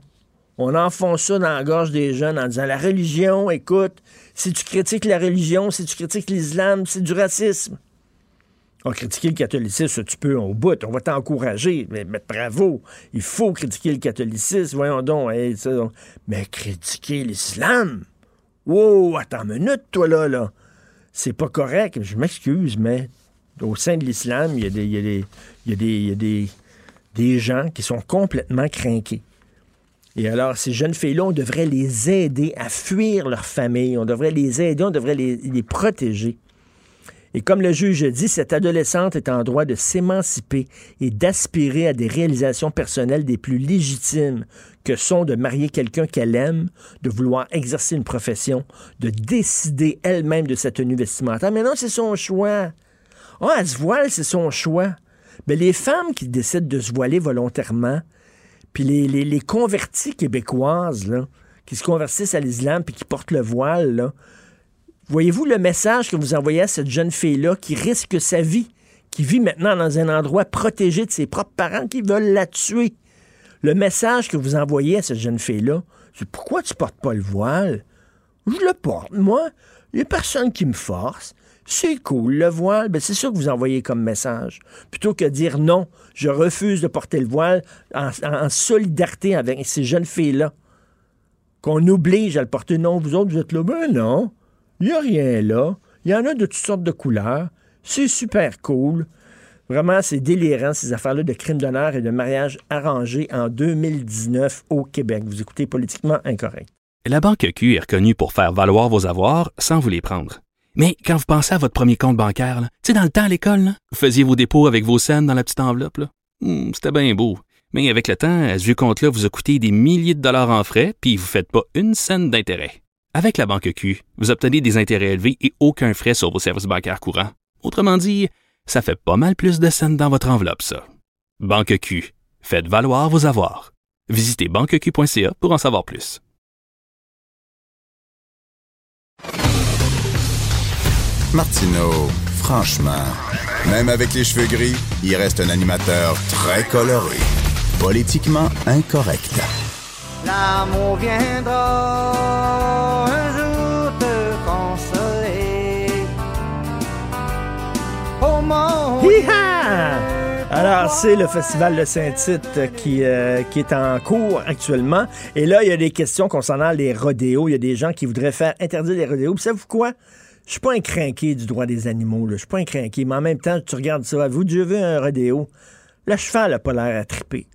On enfonce ça dans la gorge des jeunes en disant, la religion, écoute, si tu critiques la religion, si tu critiques l'islam, c'est du racisme. On critiquer le catholicisme, tu peux au bout, on va t'encourager. Mais, bravo, il faut critiquer le catholicisme, voyons donc. mais critiquer l'islam? Wow, attends une minute, toi, là, là. C'est pas correct. Je m'excuse, mais au sein de l'islam, il y a des, y des, gens qui sont complètement craqués. Et alors, ces jeunes filles-là, on devrait les aider à fuir leur famille. On devrait les aider, on devrait les protéger. Et comme le juge dit, cette adolescente est en droit de s'émanciper et d'aspirer à des réalisations personnelles des plus légitimes que sont de marier quelqu'un qu'elle aime, de vouloir exercer une profession, de décider elle-même de sa tenue vestimentaire. Mais non, c'est son choix. Ah, elle se voile, c'est son choix. Mais les femmes qui décident de se voiler volontairement, puis les, les, les converties québécoises, là, qui se convertissent à l'islam puis qui portent le voile, là, voyez-vous le message que vous envoyez à cette jeune fille-là qui risque sa vie, qui vit maintenant dans un endroit protégé de ses propres parents qui veulent la tuer? Le message que vous envoyez à cette jeune fille-là, c'est pourquoi tu portes pas le voile? Je le porte, moi. Il n'y a personne qui me force. C'est cool, le voile. Ben, c'est ça que vous envoyez comme message. Plutôt que dire non, je refuse de porter le voile en, en solidarité avec ces jeunes filles-là. Qu'on oblige à le porter. Non, vous autres, vous êtes là. Ben non. Il n'y a rien là. Il y en a de toutes sortes de couleurs. C'est super cool. Vraiment, c'est délirant, ces affaires-là de crimes d'honneur et de mariage arrangé en 2019 au Québec. Vous écoutez politiquement incorrect. La Banque Q est reconnue pour faire valoir vos avoirs sans vous les prendre. Mais quand vous pensez à votre premier compte bancaire, tu dans le temps à l'école, vous faisiez vos dépôts avec vos scènes dans la petite enveloppe. Hmm, C'était bien beau. Mais avec le temps, à ce compte-là vous a coûté des milliers de dollars en frais, puis vous ne faites pas une scène d'intérêt. Avec la Banque Q, vous obtenez des intérêts élevés et aucun frais sur vos services bancaires courants. Autrement dit, ça fait pas mal plus de scènes dans votre enveloppe, ça. Banque Q, faites valoir vos avoirs. Visitez banqueq.ca pour en savoir plus. Martineau, franchement, même avec les cheveux gris, il reste un animateur très coloré. Politiquement incorrect. L'amour viendra Alors, c'est le Festival de Saint-Tite qui, euh, qui est en cours actuellement. Et là, il y a des questions concernant les rodéos. Il y a des gens qui voudraient faire interdire les rodéos. Puis savez-vous quoi? Je suis pas un crinqué du droit des animaux. Je suis pas un crinqué. Mais en même temps, tu regardes ça. Avez-vous déjà vu un rodéo? Le cheval n'a pas l'air à triper.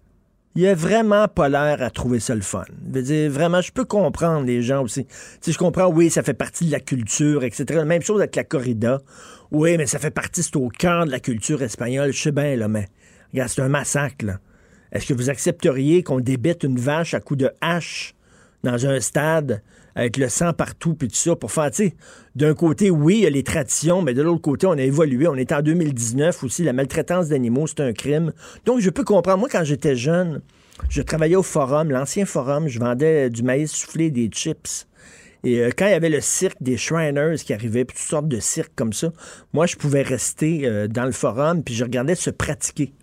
Il a vraiment pas l'air à trouver ça le fun. Je veux dire, vraiment, je peux comprendre les gens aussi. Sais, je comprends, oui, ça fait partie de la culture, etc. Même chose avec la corrida. Oui, mais ça fait partie, c'est au cœur de la culture espagnole. Je sais bien, là, mais regarde, c'est un massacre. Est-ce que vous accepteriez qu'on débite une vache à coups de hache dans un stade avec le sang partout puis tout ça pour faire, tu sais, d'un côté, oui, il y a les traditions, mais de l'autre côté, on a évolué. On est en 2019 aussi. La maltraitance d'animaux, c'est un crime. Donc, je peux comprendre. Moi, quand j'étais jeune, je travaillais au forum, l'ancien forum. Je vendais du maïs soufflé des chips. Et euh, quand il y avait le cirque des Shriners qui arrivait, puis toutes sortes de cirques comme ça, moi, je pouvais rester euh, dans le forum, puis je regardais se pratiquer.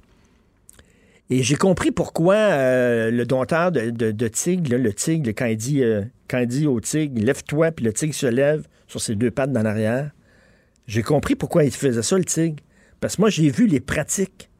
Et j'ai compris pourquoi euh, le dompteur de, de, le tigre, quand il, dit, quand il dit au tigre, lève-toi, puis le tigre se lève sur ses deux pattes dans l'arrière, j'ai compris pourquoi il faisait ça, le tigre. Parce que moi, j'ai vu les pratiques.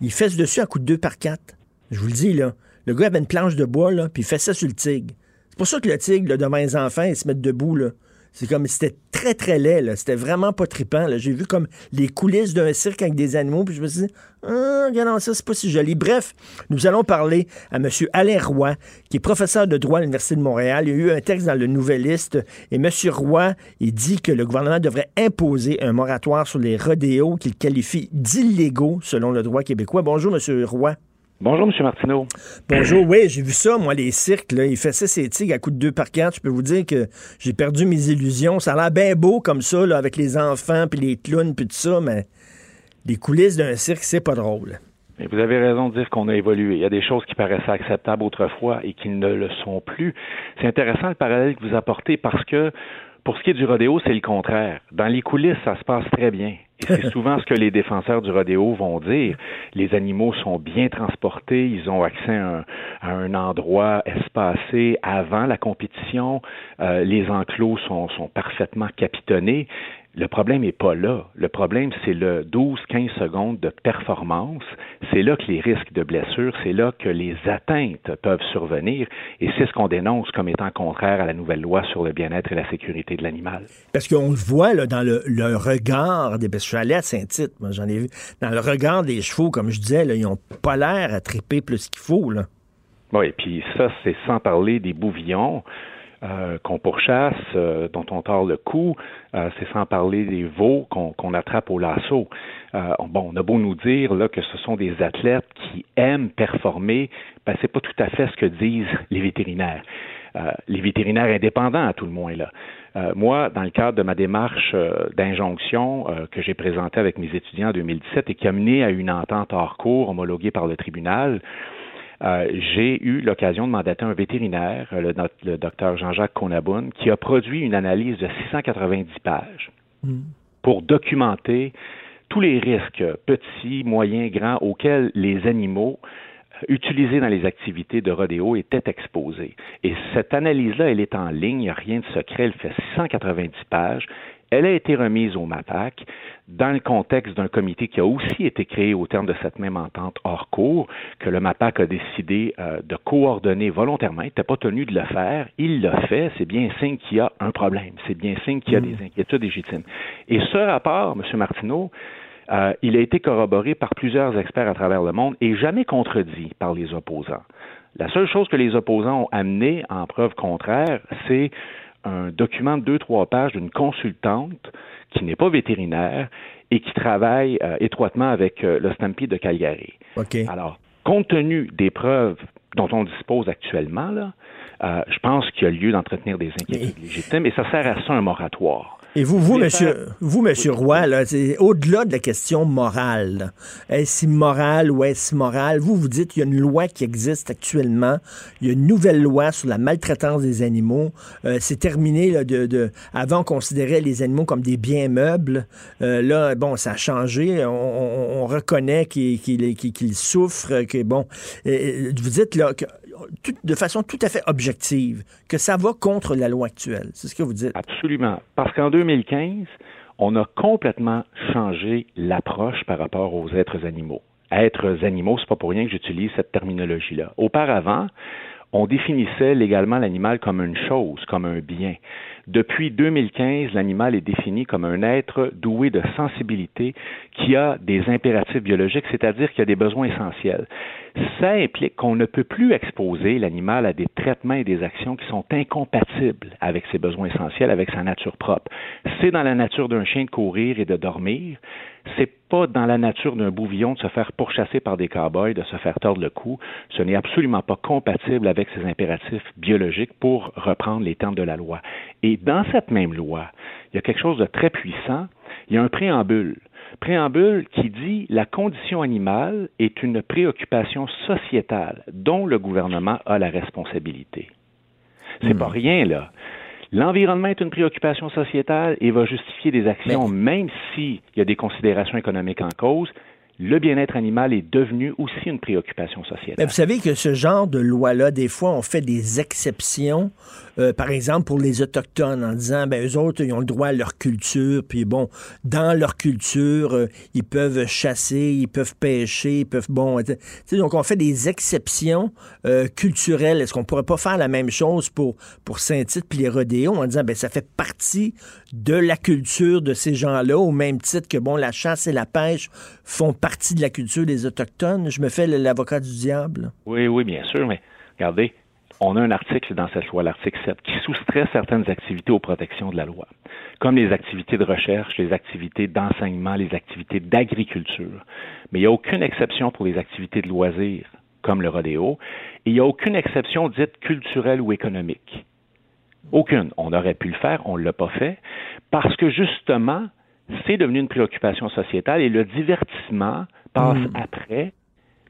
Il fesse dessus à coup de deux par quatre. Je vous le dis, là. Le gars avait une planche de bois, là, puis il fait ça sur le tigre. C'est pour ça que le tigre, là, devant les enfants, ils se mettent debout, là. C'est comme, c'était très, très laid. C'était vraiment pas trippant. J'ai vu comme les coulisses d'un cirque avec des animaux, puis je me suis dit, ah, regardons ça, c'est pas si joli. Bref, nous allons parler à M. Alain Roy, qui est professeur de droit à l'Université de Montréal. Il y a eu un texte dans le Nouvelliste, et M. Roy, dit que le gouvernement devrait imposer un moratoire sur les rodéos qu'il qualifie d'illégaux selon le droit québécois. Bonjour, M. Roy. Bonjour, M. Martineau. Bonjour, oui, j'ai vu ça, moi, les cirques, là, ils faisaient ces tigres à coups de deux par quatre. Je peux vous dire que j'ai perdu mes illusions. Ça a l'air bien beau comme ça, là, avec les enfants, puis les clowns, puis tout ça, mais les coulisses d'un cirque, c'est pas drôle. Et vous avez raison de dire qu'on a évolué. Il y a des choses qui paraissaient acceptables autrefois et qui ne le sont plus. C'est intéressant le parallèle que vous apportez parce que pour ce qui est du rodéo, c'est le contraire. Dans les coulisses, ça se passe très bien. C'est souvent ce que les défenseurs du rodéo vont dire. Les animaux sont bien transportés, ils ont accès à un, endroit espacé avant la compétition, euh, les enclos sont parfaitement capitonnés. Le problème n'est pas là. Le problème, c'est le 12-15 secondes de performance. C'est là que les risques de blessure, c'est là que les atteintes peuvent survenir. Et c'est ce qu'on dénonce comme étant contraire à la nouvelle loi sur le bien-être et la sécurité de l'animal. Parce qu'on le voit là, dans le, le regard des. Parce que je suis allé à Saint-Tite, moi j'en ai vu. Dans le regard des chevaux, comme je disais, là, ils n'ont pas l'air à triper plus qu'il faut. Là. Oui, puis ça, c'est sans parler des bouvillons. Euh, qu'on pourchasse, euh, dont on tord le cou. Euh, c'est sans parler des veaux qu'on attrape au lasso. bon, on a beau nous dire là, que ce sont des athlètes qui aiment performer, ben, c'est pas tout à fait ce que disent les vétérinaires. les vétérinaires indépendants, à tout le moins, là. moi, dans le cadre de ma démarche d'injonction que j'ai présentée avec mes étudiants en 2017 et qui a mené à une entente hors cours homologuée par le tribunal, euh, j'ai eu l'occasion de mandater un vétérinaire, le, le docteur Jean-Jacques Conaboun, qui a produit une analyse de 690 pages hmm. pour documenter tous les risques petits, moyens, grands auxquels les animaux utilisés dans les activités de rodéo étaient exposés. Et cette analyse-là, elle est en ligne, il n'y a rien de secret, elle fait 690 pages. Elle a été remise au MAPAC dans le contexte d'un comité qui a aussi été créé au terme de cette même entente hors cours, que le MAPAC a décidé euh, de coordonner volontairement. Il n'était pas tenu de le faire. Il l'a fait. C'est bien signe qu'il y a un problème. C'est bien signe qu'il y a des inquiétudes légitimes. Et ce rapport, M. Martineau, euh, il a été corroboré par plusieurs experts à travers le monde et jamais contredit par les opposants. La seule chose que les opposants ont amené en preuve contraire, c'est un document de deux, trois pages d'une consultante qui n'est pas vétérinaire et qui travaille euh, étroitement avec euh, le Stampede de Calgary. Alors, compte tenu des preuves dont on dispose actuellement, là, euh, je pense qu'il y a lieu d'entretenir des inquiétudes légitimes et ça sert à ça un moratoire. Et vous, vous, monsieur, vous, monsieur Roy, au-delà de la question morale, est-ce immoral ou est-ce moral? Vous, vous dites qu'il y a une loi qui existe actuellement. Il y a une nouvelle loi sur la maltraitance des animaux. Euh, c'est terminé, là, de, de, avant, on considérait les animaux comme des biens meubles. Euh, là, bon, ça a changé. On, on, reconnaît qu'ils qu souffrent, que, bon, vous dites, là, que de façon tout à fait objective que ça va contre la loi actuelle. C'est ce que vous dites. Absolument. Parce qu'en 2015, on a complètement changé l'approche par rapport aux êtres animaux. Êtres animaux, c'est pas pour rien que j'utilise cette terminologie-là. Auparavant, on définissait légalement l'animal comme une chose, comme un bien. Depuis 2015, l'animal est défini comme un être doué de sensibilité qui a des impératifs biologiques, c'est-à-dire qui a des besoins essentiels. Ça implique qu'on ne peut plus exposer l'animal à des traitements et des actions qui sont incompatibles avec ses besoins essentiels, avec sa nature propre. C'est dans la nature d'un chien de courir et de dormir. C'est pas dans la nature d'un bouvillon de se faire pourchasser par des cow-boys, de se faire tordre le cou. Ce n'est absolument pas compatible avec ses impératifs biologiques pour reprendre les termes de la loi. Et dans cette même loi, il y a quelque chose de très puissant. Il y a un préambule. Préambule qui dit la condition animale est une préoccupation sociétale dont le gouvernement a la responsabilité. C'est hmm. pas rien, là. L'environnement est une préoccupation sociétale et va justifier des actions, même s'il y a des considérations économiques en cause le bien-être animal est devenu aussi une préoccupation sociétale. Mais vous savez que ce genre de loi-là, des fois, on fait des exceptions, euh, par exemple pour les Autochtones, en disant, ben eux autres, ils ont le droit à leur culture, puis bon, dans leur culture, euh, ils peuvent chasser, ils peuvent pêcher, ils peuvent, bon, donc on fait des exceptions euh, culturelles. Est-ce qu'on pourrait pas faire la même chose pour, Saint-Tite puis les rodéos, en disant, ben ça fait partie de la culture de ces gens-là, au même titre que, bon, la chasse et la pêche font partie de la culture des Autochtones? Je me fais l'avocat du diable. Oui, oui, bien sûr, mais regardez, on a un article dans cette loi, l'article 7, qui soustrait certaines activités aux protections de la loi, comme les activités de recherche, les activités d'enseignement, les activités d'agriculture. Mais il n'y a aucune exception pour les activités de loisirs, comme le rodéo, et il n'y a aucune exception dite culturelle ou économique. Aucune. On aurait pu le faire, on ne l'a pas fait, parce que justement, c'est devenu une préoccupation sociétale et le divertissement passe hmm. après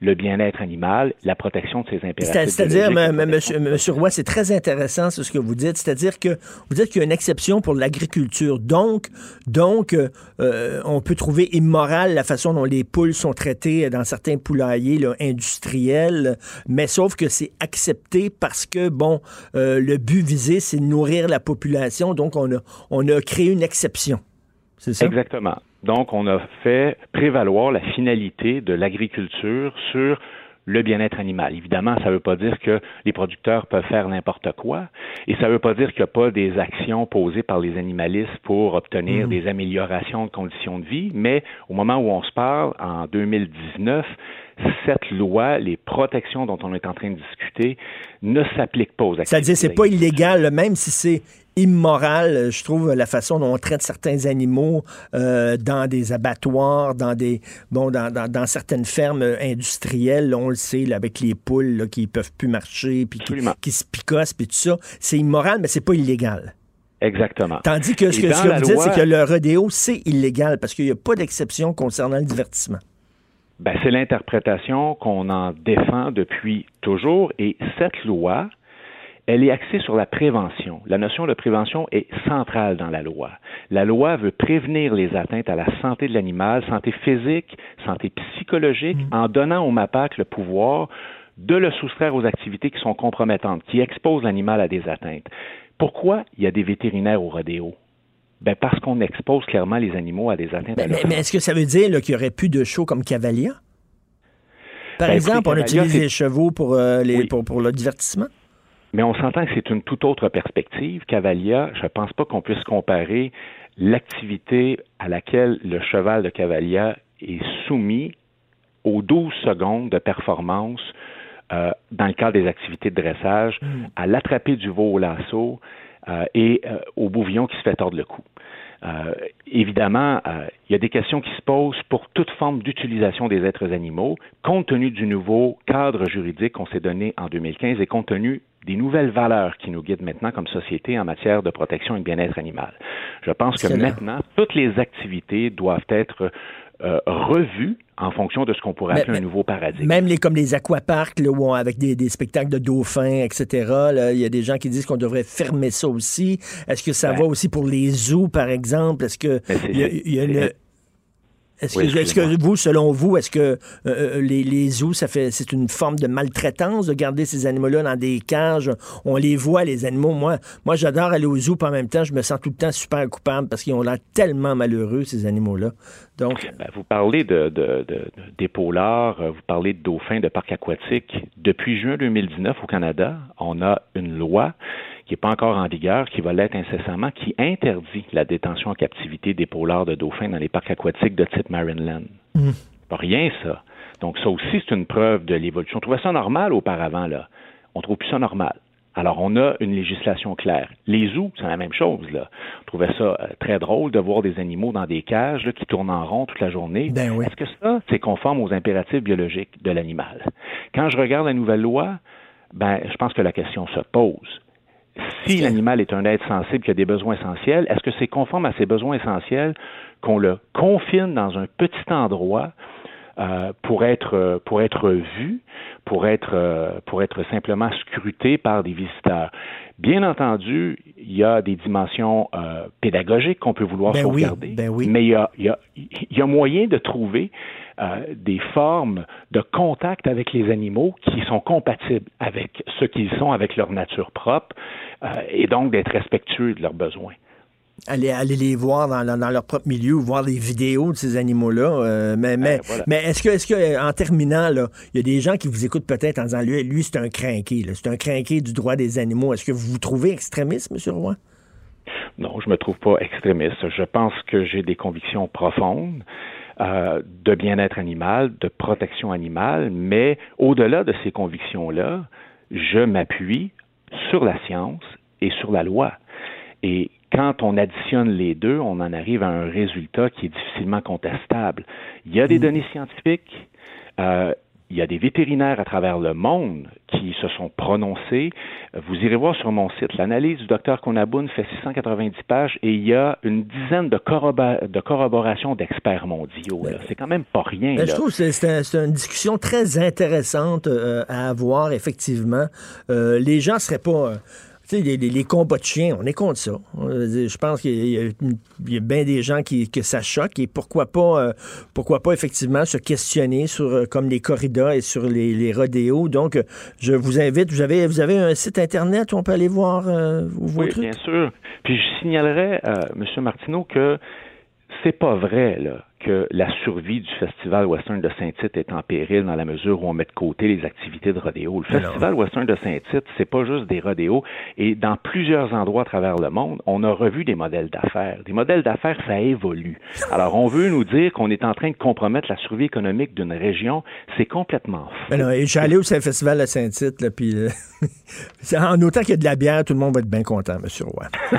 le bien-être animal, la protection de ses impératifs. C'est-à-dire, monsieur, Roy, c'est très intéressant ce que vous dites. C'est-à-dire que vous dites qu'il y a une exception pour l'agriculture. Donc, donc euh, on peut trouver immoral la façon dont les poules sont traitées dans certains poulaillers industriels, mais sauf que c'est accepté parce que, bon, euh, le but visé, c'est de nourrir la population. Donc, on a, on a créé une exception. C'est ça? Exactement. Donc, on a fait prévaloir la finalité de l'agriculture sur le bien-être animal. Évidemment, ça ne veut pas dire que les producteurs peuvent faire n'importe quoi et ça ne veut pas dire qu'il n'y a pas des actions posées par les animalistes pour obtenir Mhm. des améliorations de conditions de vie, mais au moment où on se parle, en 2019, cette loi, les protections dont on est en train de discuter, ne s'appliquent pas aux activités. C'est-à-dire, c'est pas illégal, même si c'est immoral, je trouve, la façon dont on traite certains animaux euh, dans des abattoirs, dans des bon, dans, dans- dans certaines fermes industrielles, on le sait, là, avec les poules là, qui peuvent plus marcher, puis qui, qui se picossent, puis tout ça. C'est immoral, mais c'est pas illégal. Exactement. Tandis que ce que, ce que vous dites, loi- c'est que le rodéo, c'est illégal, parce qu'il n'y a pas d'exception concernant le divertissement. Ben, c'est l'interprétation qu'on en défend depuis toujours et cette loi, elle est axée sur la prévention. La notion de prévention est centrale dans la loi. La loi veut prévenir les atteintes à la santé de l'animal, santé physique, santé psychologique, en donnant au MAPAC le pouvoir de le soustraire aux activités qui sont compromettantes, qui exposent l'animal à des atteintes. Pourquoi il y a des vétérinaires au rodéo? Ben parce qu'on expose clairement les animaux à des atteintes à Mais, leur mais est-ce que ça veut dire qu'il n'y aurait plus de shows comme Cavalia? Par Ben, exemple, on utilise les chevaux pour, euh, les, pour, pour le divertissement? Mais on s'entend que c'est une toute autre perspective. Cavalia, je ne pense pas qu'on puisse comparer l'activité à laquelle le cheval de Cavalia est soumis aux 12 secondes de performance euh, dans le cadre des activités de dressage, à l'attraper du veau au lasso euh, et euh, au bouvillon qui se fait tordre le cou. Évidemment, il y a des questions qui se posent pour toute forme d'utilisation des êtres animaux, compte tenu du nouveau cadre juridique qu'on s'est donné en 2015 et compte tenu des nouvelles valeurs qui nous guident maintenant comme société en matière de protection et de bien-être animal. Je pense que maintenant, toutes les activités doivent être euh, revues en fonction de ce qu'on pourrait appeler mais- un nouveau paradigme. Même les, comme les aquaparks, là, où on- avec des, des spectacles de dauphins, etc. Il y a des gens qui disent qu'on devrait fermer ça aussi. Est-ce que ça Ben. va aussi pour les zoos, par exemple? Est-ce que Mais c'est- il y a, il y a une- Est-ce Oui, que, vous, selon vous, est-ce que euh, euh, les, les zoos, ça fait c'est une forme de maltraitance de garder ces animaux-là dans des cages? On les voit, les animaux. Moi, moi j'adore aller au zoo, puis en même temps, je me sens tout le temps super coupable parce qu'ils ont l'air tellement malheureux, ces animaux-là. Donc, Ben, vous parlez de, de, de, de- d'épaulards, euh, vous parlez de dauphins, de parcs aquatiques. Depuis juin 2019 au Canada, on a une loi qui n'est pas encore en vigueur, qui va l'être incessamment, qui interdit la détention en captivité d'épaulards de dauphins dans les parcs aquatiques de type Marineland. Mm. Pas rien, ça. Donc, ça aussi, c'est une preuve de l'évolution. On trouvait ça normal auparavant, là. On trouve plus ça normal. Alors, on a une législation claire. Les zoos, c'est la même chose, là. On trouvait ça euh, très drôle de voir des animaux dans des cages là, qui tournent en rond toute la journée. Ben oui. Est-ce que ça, c'est conforme aux impératifs biologiques de l'animal? Quand je regarde la nouvelle loi, ben, je pense que la question se pose. Si l'animal est un être sensible qui a des besoins essentiels, est-ce que c'est conforme à ses besoins essentiels qu'on le confine dans un petit endroit euh, pour être euh, pour être vu, pour être euh, pour être simplement scruté par des visiteurs? Bien entendu, il y a des dimensions euh, pédagogiques qu'on peut vouloir Ben oui, sauvegarder, ben oui. mais il y a, il y a- il y a moyen de trouver euh, des formes de contact avec les animaux qui sont compatibles avec ce qu'ils sont, avec leur nature propre, et donc d'être respectueux de leurs besoins. aller, aller les voir dans, leur propre milieu voir des vidéos de ces animaux-là. euh, mais mais, voilà. mais est-ce que, est-ce que, en terminant, là, il y a des gens qui vous écoutent peut-être en disant, lui, lui c'est un crinqué, c'est un crinqué du droit des animaux. Est-ce que vous vous trouvez extrémiste, M. Roy? Non, je me trouve pas extrémiste. Je pense que j'ai des convictions profondes euh, de bien-être animal, de protection animale, mais au-delà de ces convictions-là, je m'appuie sur la science et sur la loi. Et quand on additionne les deux, on en arrive à un résultat qui est difficilement contestable. Il y a des données scientifiques, euh, il y a des vétérinaires à travers le monde qui se sont prononcés. Vous irez voir sur mon site, l'analyse du docteur Konaboun fait 690 pages et il y a une dizaine de, corroba- de corroborations d'experts mondiaux. là. C'est quand même pas rien. Ben, là. je trouve que c'est, c'est un- c'est une discussion très intéressante euh, à avoir, effectivement. Euh, les gens seraient pas... euh, tu sais, les, les- les combats de chiens, on est contre ça. Je pense qu'il y a, bien des gens qui, que ça choque et pourquoi pas, euh, pourquoi pas effectivement se questionner sur euh, comme les corridas et sur les, les rodéos. Donc, euh, je vous invite. Vous avez, vous avez un site internet où on peut aller voir euh, vos Oui, trucs? bien sûr. Puis je signalerais, euh, M. Martineau, que c'est pas vrai là, que la survie du Festival Western de Saint-Tite est en péril dans la mesure où on met de côté les activités de rodéo. Le Festival Western de Saint-Tite, c'est pas juste des rodéos. Et dans plusieurs endroits à travers le monde, on a revu des modèles d'affaires. Des modèles d'affaires, ça évolue. Alors, on veut nous dire qu'on est en train de compromettre la survie économique d'une région. C'est complètement faux. Allé au Festival de Saint-Tite, puis euh, en autant qu'il y a de la bière, tout le monde va être bien content, monsieur Roy.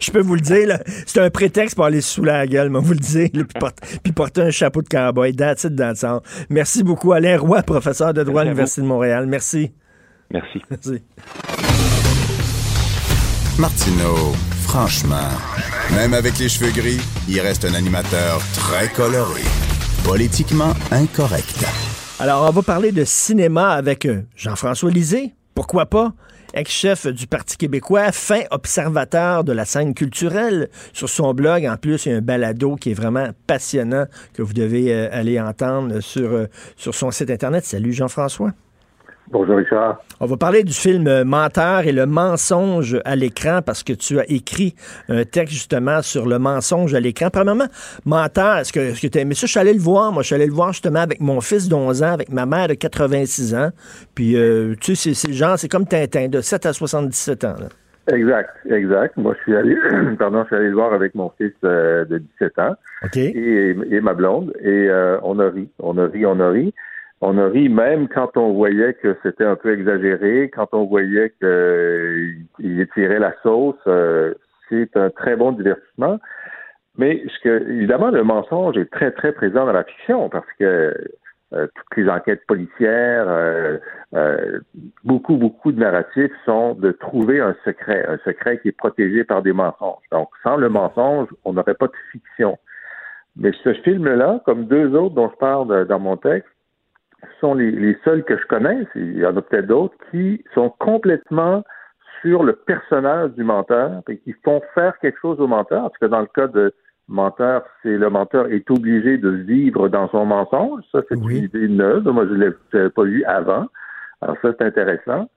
je peux vous le dire, là, c'est un prétexte pour aller sous la gueule, mais vous le dire, là, puis, porter, puis porter un chapeau de cowboy. That's it, that's all. Merci beaucoup, Alain Roy, professeur de droit à l'Université de Montréal. Merci. Merci. Merci. Martineau, franchement, même avec les cheveux gris, il reste un animateur très coloré. Politiquement incorrect. Alors, on va parler de cinéma avec euh, Jean-François Lisée. Pourquoi pas? Ex-chef du Parti québécois, fin observateur de la scène culturelle. Sur son blog, en plus, il y a un balado qui est vraiment passionnant que vous devez euh, aller entendre sur, euh, sur son site Internet. Salut Jean-François. Bonjour Richard. On va parler du film euh, Menteur et le mensonge à l'écran parce que tu as écrit un texte justement sur le mensonge à l'écran. Premièrement, Menteur, est-ce que, tu aimé ça? Je suis allé le voir. Moi, je suis allé le voir justement avec mon fils d'11 ans, avec ma mère de 86 ans. Puis, euh, tu sais, c'est, genre, c'est comme Tintin, de 7 à 77 ans. là. Exact, exact. Moi, je suis allé, pardon, je suis allé le voir avec mon fils euh, de 17 ans et, et ma blonde et euh, on a ri, on a ri, on a ri. On a ri même quand on voyait que c'était un peu exagéré, quand on voyait qu'il étirait la sauce. euh, c'est un très bon divertissement. Mais ce que, évidemment, le mensonge est très, très présent dans la fiction parce que euh, toutes les enquêtes policières, euh, euh, beaucoup, beaucoup de narratifs sont de trouver un secret, un secret qui est protégé par des mensonges. Donc, sans le mensonge, on n'aurait pas de fiction. Mais ce film-là, comme deux autres dont je parle dans mon texte, sont les, les seuls que je connaisse, il y en a peut-être d'autres, qui sont complètement sur le personnage du menteur et qui font faire quelque chose au menteur. Parce que dans le cas de menteur, c'est le menteur est obligé de vivre dans son mensonge. Ça, c'est une idée neuve. Moi, je ne l'avais pas vu avant. Alors ça, c'est intéressant.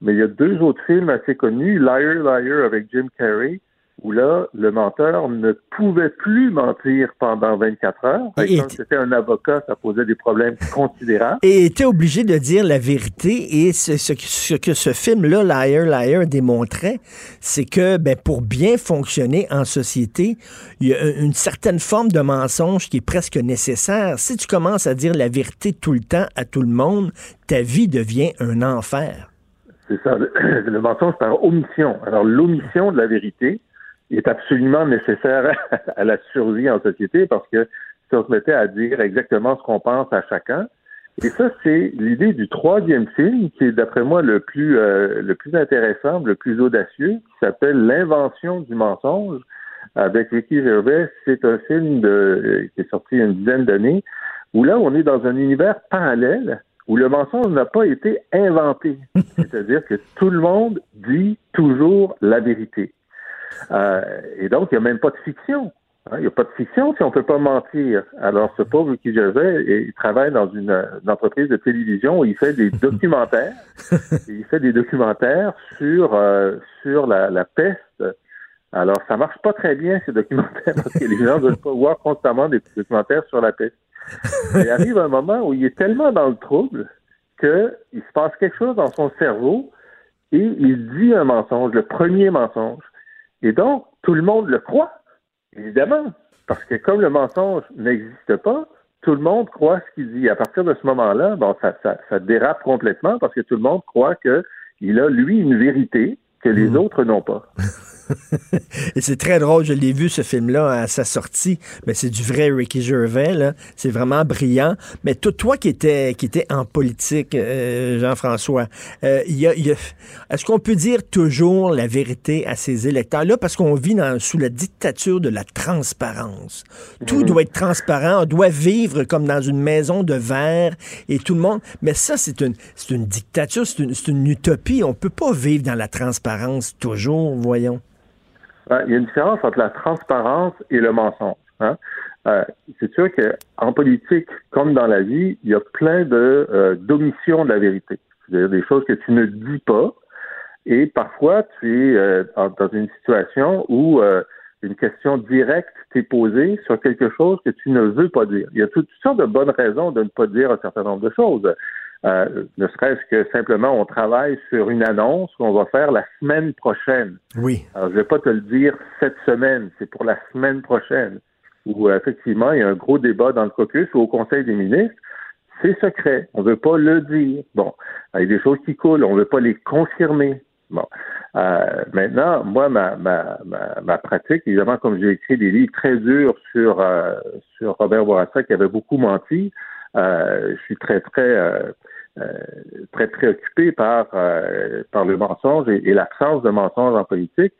Mais il y a deux autres films assez connus, Liar, Liar avec Jim Carrey, où là, le menteur ne pouvait plus mentir pendant 24 heures. Et- Comme c'était un avocat, ça posait des problèmes considérables. Et était obligé de dire la vérité. Et ce, ce que- ce que ce film-là, Liar, Liar, démontrait, c'est que ben, pour bien fonctionner en société, il y a un- une certaine forme de mensonge qui est presque nécessaire. Si tu commences à dire la vérité tout le temps à tout le monde, ta vie devient un enfer. C'est ça, le, le mensonge par omission. Alors, l'omission de la vérité est absolument nécessaire à la survie en société parce que si on se mettait à dire exactement ce qu'on pense à chacun, et ça, c'est l'idée du troisième film qui est, d'après moi, le plus, euh, le plus intéressant, le plus audacieux, qui s'appelle L'invention du mensonge avec Ricky Gervais. C'est un film de, euh, qui est sorti il y a une dizaine d'années où là, on est dans un univers parallèle où le mensonge n'a pas été inventé. C'est-à-dire que tout le monde dit toujours la vérité. Euh, et donc, il n'y a même pas de fiction. Hein, Il n'y a pas de fiction si on ne peut pas mentir. Alors, ce pauvre Ricky Gervais, il travaille dans une, une entreprise de télévision où il fait des documentaires. Et il fait des documentaires sur, euh, sur la, la peste. Alors, ça marche pas très bien, ces documentaires, parce que les gens ne veulent pas voir constamment des documentaires sur la peste. Il arrive un moment où il est tellement dans le trouble qu'il se passe quelque chose dans son cerveau et il dit un mensonge, le premier mensonge. Et donc, tout le monde le croit, évidemment, parce que comme le mensonge n'existe pas, tout le monde croit ce qu'il dit. À partir de ce moment-là, bon, ça, ça, ça dérape complètement parce que tout le monde croit qu'il a, lui, une vérité que les autres n'ont pas. Et c'est très drôle, je l'ai vu ce film-là à sa sortie, mais c'est du vrai Ricky Gervais, là. C'est vraiment brillant. Mais toi, toi qui étais qui était en politique, euh, Jean-François, euh, il y a- il y a- est-ce qu'on peut dire toujours la vérité à ses électeurs là parce qu'on vit dans, sous la dictature de la transparence. Tout Mhm. doit être transparent, on doit vivre comme dans une maison de verre et tout le monde. Mais ça, c'est une c'est une dictature, c'est une, c'est une utopie. On peut pas vivre dans la transparence toujours, voyons. Ouais, Il y a une différence entre la transparence et le mensonge. hein. Euh, c'est sûr qu'en politique, comme dans la vie, il y a plein de euh, d'omissions de la vérité. C'est-à-dire des choses que tu ne dis pas. Et parfois, tu es euh, dans une situation où une question directe t'est posée sur quelque chose que tu ne veux pas dire. Il y a toutes sortes de bonnes raisons de ne pas dire un certain nombre de choses. Euh, ne serait-ce que simplement on travaille sur une annonce qu'on va faire la semaine prochaine. Oui. Alors, je vais pas te le dire cette semaine, c'est pour la semaine prochaine, où euh, effectivement il y a un gros débat dans le caucus ou au Conseil des ministres. C'est secret, on veut pas le dire. Bon, il y a des choses qui coulent, on veut pas les confirmer. Bon, euh, maintenant, moi, ma, ma, ma, ma, pratique, évidemment, comme j'ai écrit des livres très durs sur euh, sur Robert Bourassa qui avait beaucoup menti, je suis très très euh, très préoccupé par par le mensonge et, et l'absence de mensonge en politique.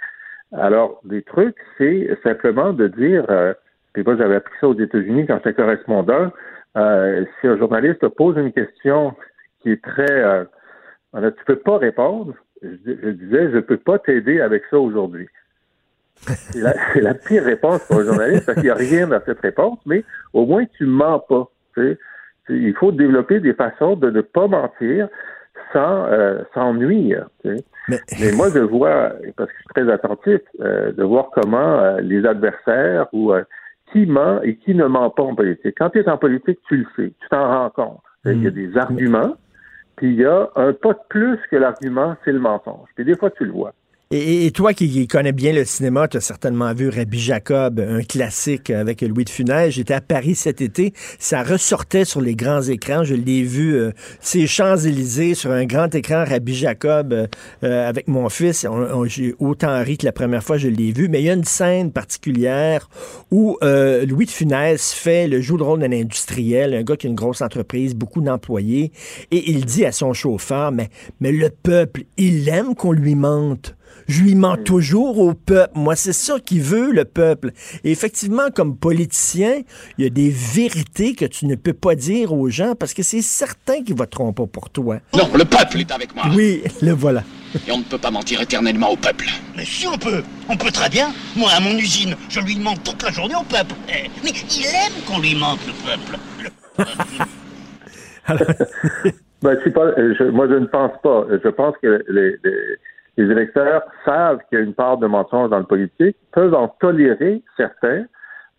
Alors, des trucs, c'est simplement de dire, puis moi j'avais appris ça aux États-Unis quand j'étais correspondant, si un journaliste te pose une question qui est très, euh, tu peux pas répondre, je, je disais, je peux pas t'aider avec ça aujourd'hui. C'est la, la, pire réponse pour un journaliste parce qu'il n'y a rien dans cette réponse, mais au moins tu mens pas. Tu sais. Il faut développer des façons de ne pas mentir sans, euh, sans nuire. Tu sais. mais... mais... moi, je vois, parce que je suis très attentif, euh, de voir comment euh, les adversaires ou qui ment et qui ne ment pas en politique. Quand tu es en politique, tu le sais, tu t'en rends compte. Mm. Il y a des arguments, puis il y a un pas de plus que l'argument, c'est le mensonge. Puis des fois, tu le vois. Et, et, toi qui connais bien le cinéma, tu as certainement vu Rabbi Jacob, un classique avec Louis de Funès. J'étais à Paris cet été. Ça ressortait sur les grands écrans. Je l'ai vu, euh, ces Champs-Élysées sur un grand écran, Rabbi Jacob, euh, avec mon fils. J'ai autant ri que la première fois je l'ai vu. Mais il y a une scène particulière où euh, Louis de Funès fait le joue de rôle d'un industriel, un gars qui a une grosse entreprise, beaucoup d'employés. Et il dit à son chauffeur, mais, mais le peuple, il aime qu'on lui mente. Je lui mens toujours au peuple. Moi, c'est ça qu'il veut, le peuple. Et effectivement, comme politicien, il y a des vérités que tu ne peux pas dire aux gens parce que c'est certain qu'ils voteront pas pour toi. Non, le peuple est avec moi. Oui, le voilà. Et on ne peut pas mentir éternellement au peuple. Mais si on peut, on peut très bien. Moi, à mon usine, je lui mente toute la journée au peuple. Mais il aime qu'on lui mente, le peuple. Le peuple. Alors... ben, pas, je, moi, je ne pense pas. Je pense que les, les les électeurs savent qu'il y a une part de mensonge dans le politique, peuvent en tolérer certains,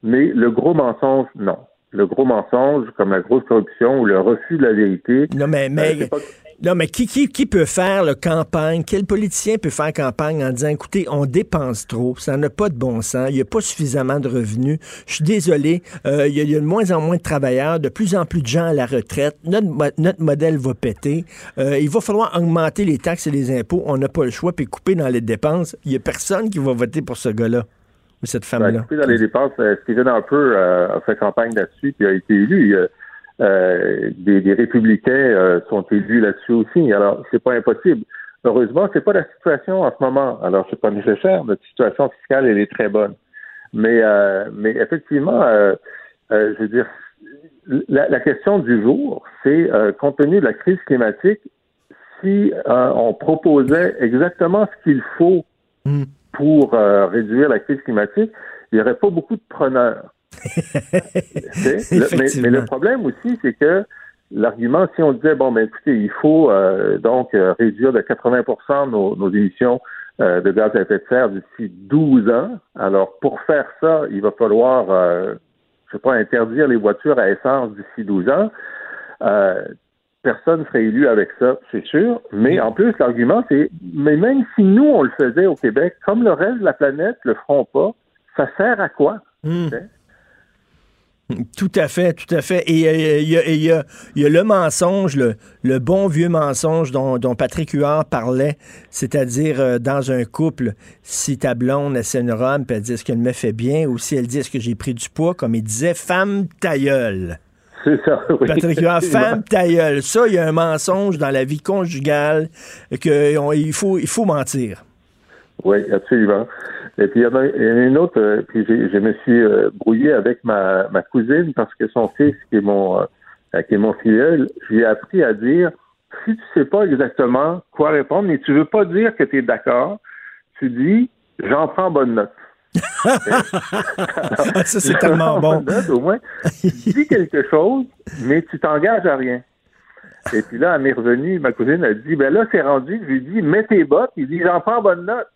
mais le gros mensonge, non. Le gros mensonge, comme la grosse corruption ou le refus de la vérité. Non, mais, mais, pas... non, mais qui, qui, qui peut faire le campagne? Quel politicien peut faire campagne en disant, écoutez, on dépense trop, ça n'a pas de bon sens, il n'y a pas suffisamment de revenus, je suis désolé, euh, il, y a, il, y a, de moins en moins de travailleurs, de plus en plus de gens à la retraite, notre, notre modèle va péter, euh, il va falloir augmenter les taxes et les impôts, on n'a pas le choix, puis couper dans les dépenses. Il n'y a personne qui va voter pour ce gars-là ou cette femme-là. Ben, couper dans les dépenses, euh, Stephen Harper euh, a fait campagne là-dessus, puis a été élu. Euh, des, des, républicains euh, sont élus là-dessus aussi. Alors, c'est pas impossible. Heureusement, c'est pas la situation en ce moment. Alors, c'est pas nécessaire. Notre situation fiscale, elle est très bonne. Mais, euh, mais effectivement, je veux dire, la, la, question du jour, c'est compte tenu de la crise climatique, si on proposait exactement ce qu'il faut mm. pour réduire la crise climatique, il n'y aurait pas beaucoup de preneurs mais, mais, le problème aussi, c'est que l'argument, si on disait, bon, ben écoutez, il faut euh, donc euh, réduire de 80 nos, nos émissions euh, de gaz à effet de serre d'ici 12 ans, alors pour faire ça, il va falloir, euh, je sais pas, interdire les voitures à essence d'ici 12 ans. personne ne serait élu avec ça, c'est sûr. Mais en plus, l'argument, c'est, mais même si nous, on le faisait au Québec, comme le reste de la planète le feront pas, ça sert à quoi? Mmh. Tout à fait, tout à fait. Et il y, y, y, a, le mensonge, le, le, bon vieux mensonge dont, dont Patrick Huard parlait, c'est-à-dire euh, dans un couple, si ta blonde essaie une robe, puis elle dit est-ce qu'elle me fait bien, ou si elle dit est-ce que j'ai pris du poids, comme il disait, femme tailleule. C'est ça, oui. Patrick Huard, femme tailleule. Ça, il y a un mensonge dans la vie conjugale qu'il faut, il faut mentir. Oui, absolument. Et puis il y en a, une autre, euh, puis je me suis brouillé avec ma, ma cousine parce que son fils, qui est mon euh, qui est mon filleul, j'ai appris à dire si tu sais pas exactement quoi répondre, mais tu veux pas dire que tu es d'accord, tu dis j'en prends bonne note. Alors, ça, c'est tellement bon. Note, au moins, tu dis quelque chose, mais tu t'engages à rien. Et puis là, elle m'est revenue, ma cousine a dit, ben là, c'est rendu, je lui ai dit, mets tes bottes. Il dit, j'en prends bonne note.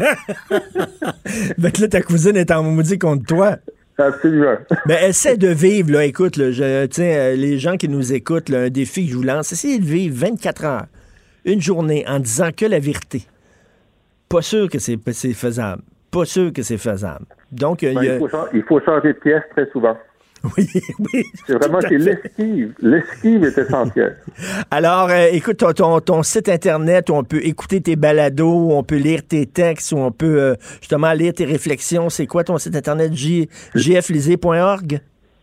Ben là, ta cousine est en maudit contre toi. Absolument. Ben, essaie de vivre, là. Écoute, là, je, tiens, euh, les gens qui nous écoutent, là, un défi que je vous lance, essayez de vivre 24 heures, une journée, en disant que la vérité. Pas sûr que c'est faisable. Pas sûr que c'est faisable. Donc, euh, Ben, il y a- il, faut, cha- il faut changer de pièce très souvent. Oui, oui. C'est vraiment c'est l'esquive. L'esquive est essentielle. Alors, euh, écoute, ton, ton, ton site Internet où on peut écouter tes balados, où on peut lire tes textes, où on peut euh, justement lire tes réflexions. C'est quoi ton site Internet? J-?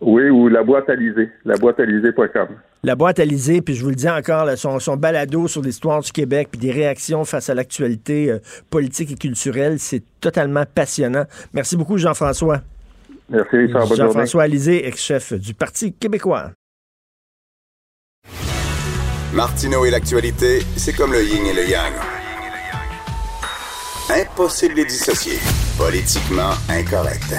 Oui, ou la boîte à liser. La boîte à liser.com. La boîte à liser, puis je vous le dis encore, là, son, son balado sur l'histoire du Québec, puis des réactions face à l'actualité euh, politique et culturelle, c'est totalement passionnant. Merci beaucoup, Jean-François. Merci, Richard. Bonne journée. Jean-François Alizé, ex-chef du Parti québécois. Martineau et l'actualité, c'est comme le yin et le yang. Impossible de les dissocier. Politiquement incorrect.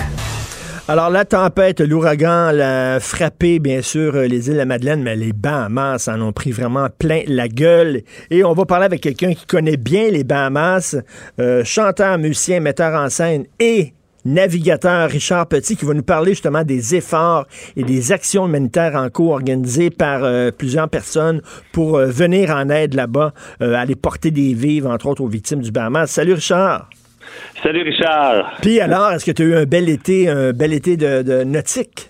Alors, la tempête, l'ouragan l'a frappé, bien sûr, euh, les îles de la Madeleine, mais les Bahamas en ont pris vraiment plein la gueule. Et on va parler avec quelqu'un qui connaît bien les Bahamas, euh, chanteur, musicien, metteur en scène et navigateur Richard Petit, qui va nous parler justement des efforts et des actions humanitaires en cours organisées par euh, plusieurs personnes pour euh, venir en aide là-bas, euh, aller porter des vivres, entre autres, aux victimes du Bahamas. Salut Richard! Salut Richard. Puis alors, est-ce que tu as eu un bel été, un bel été de, de nautique?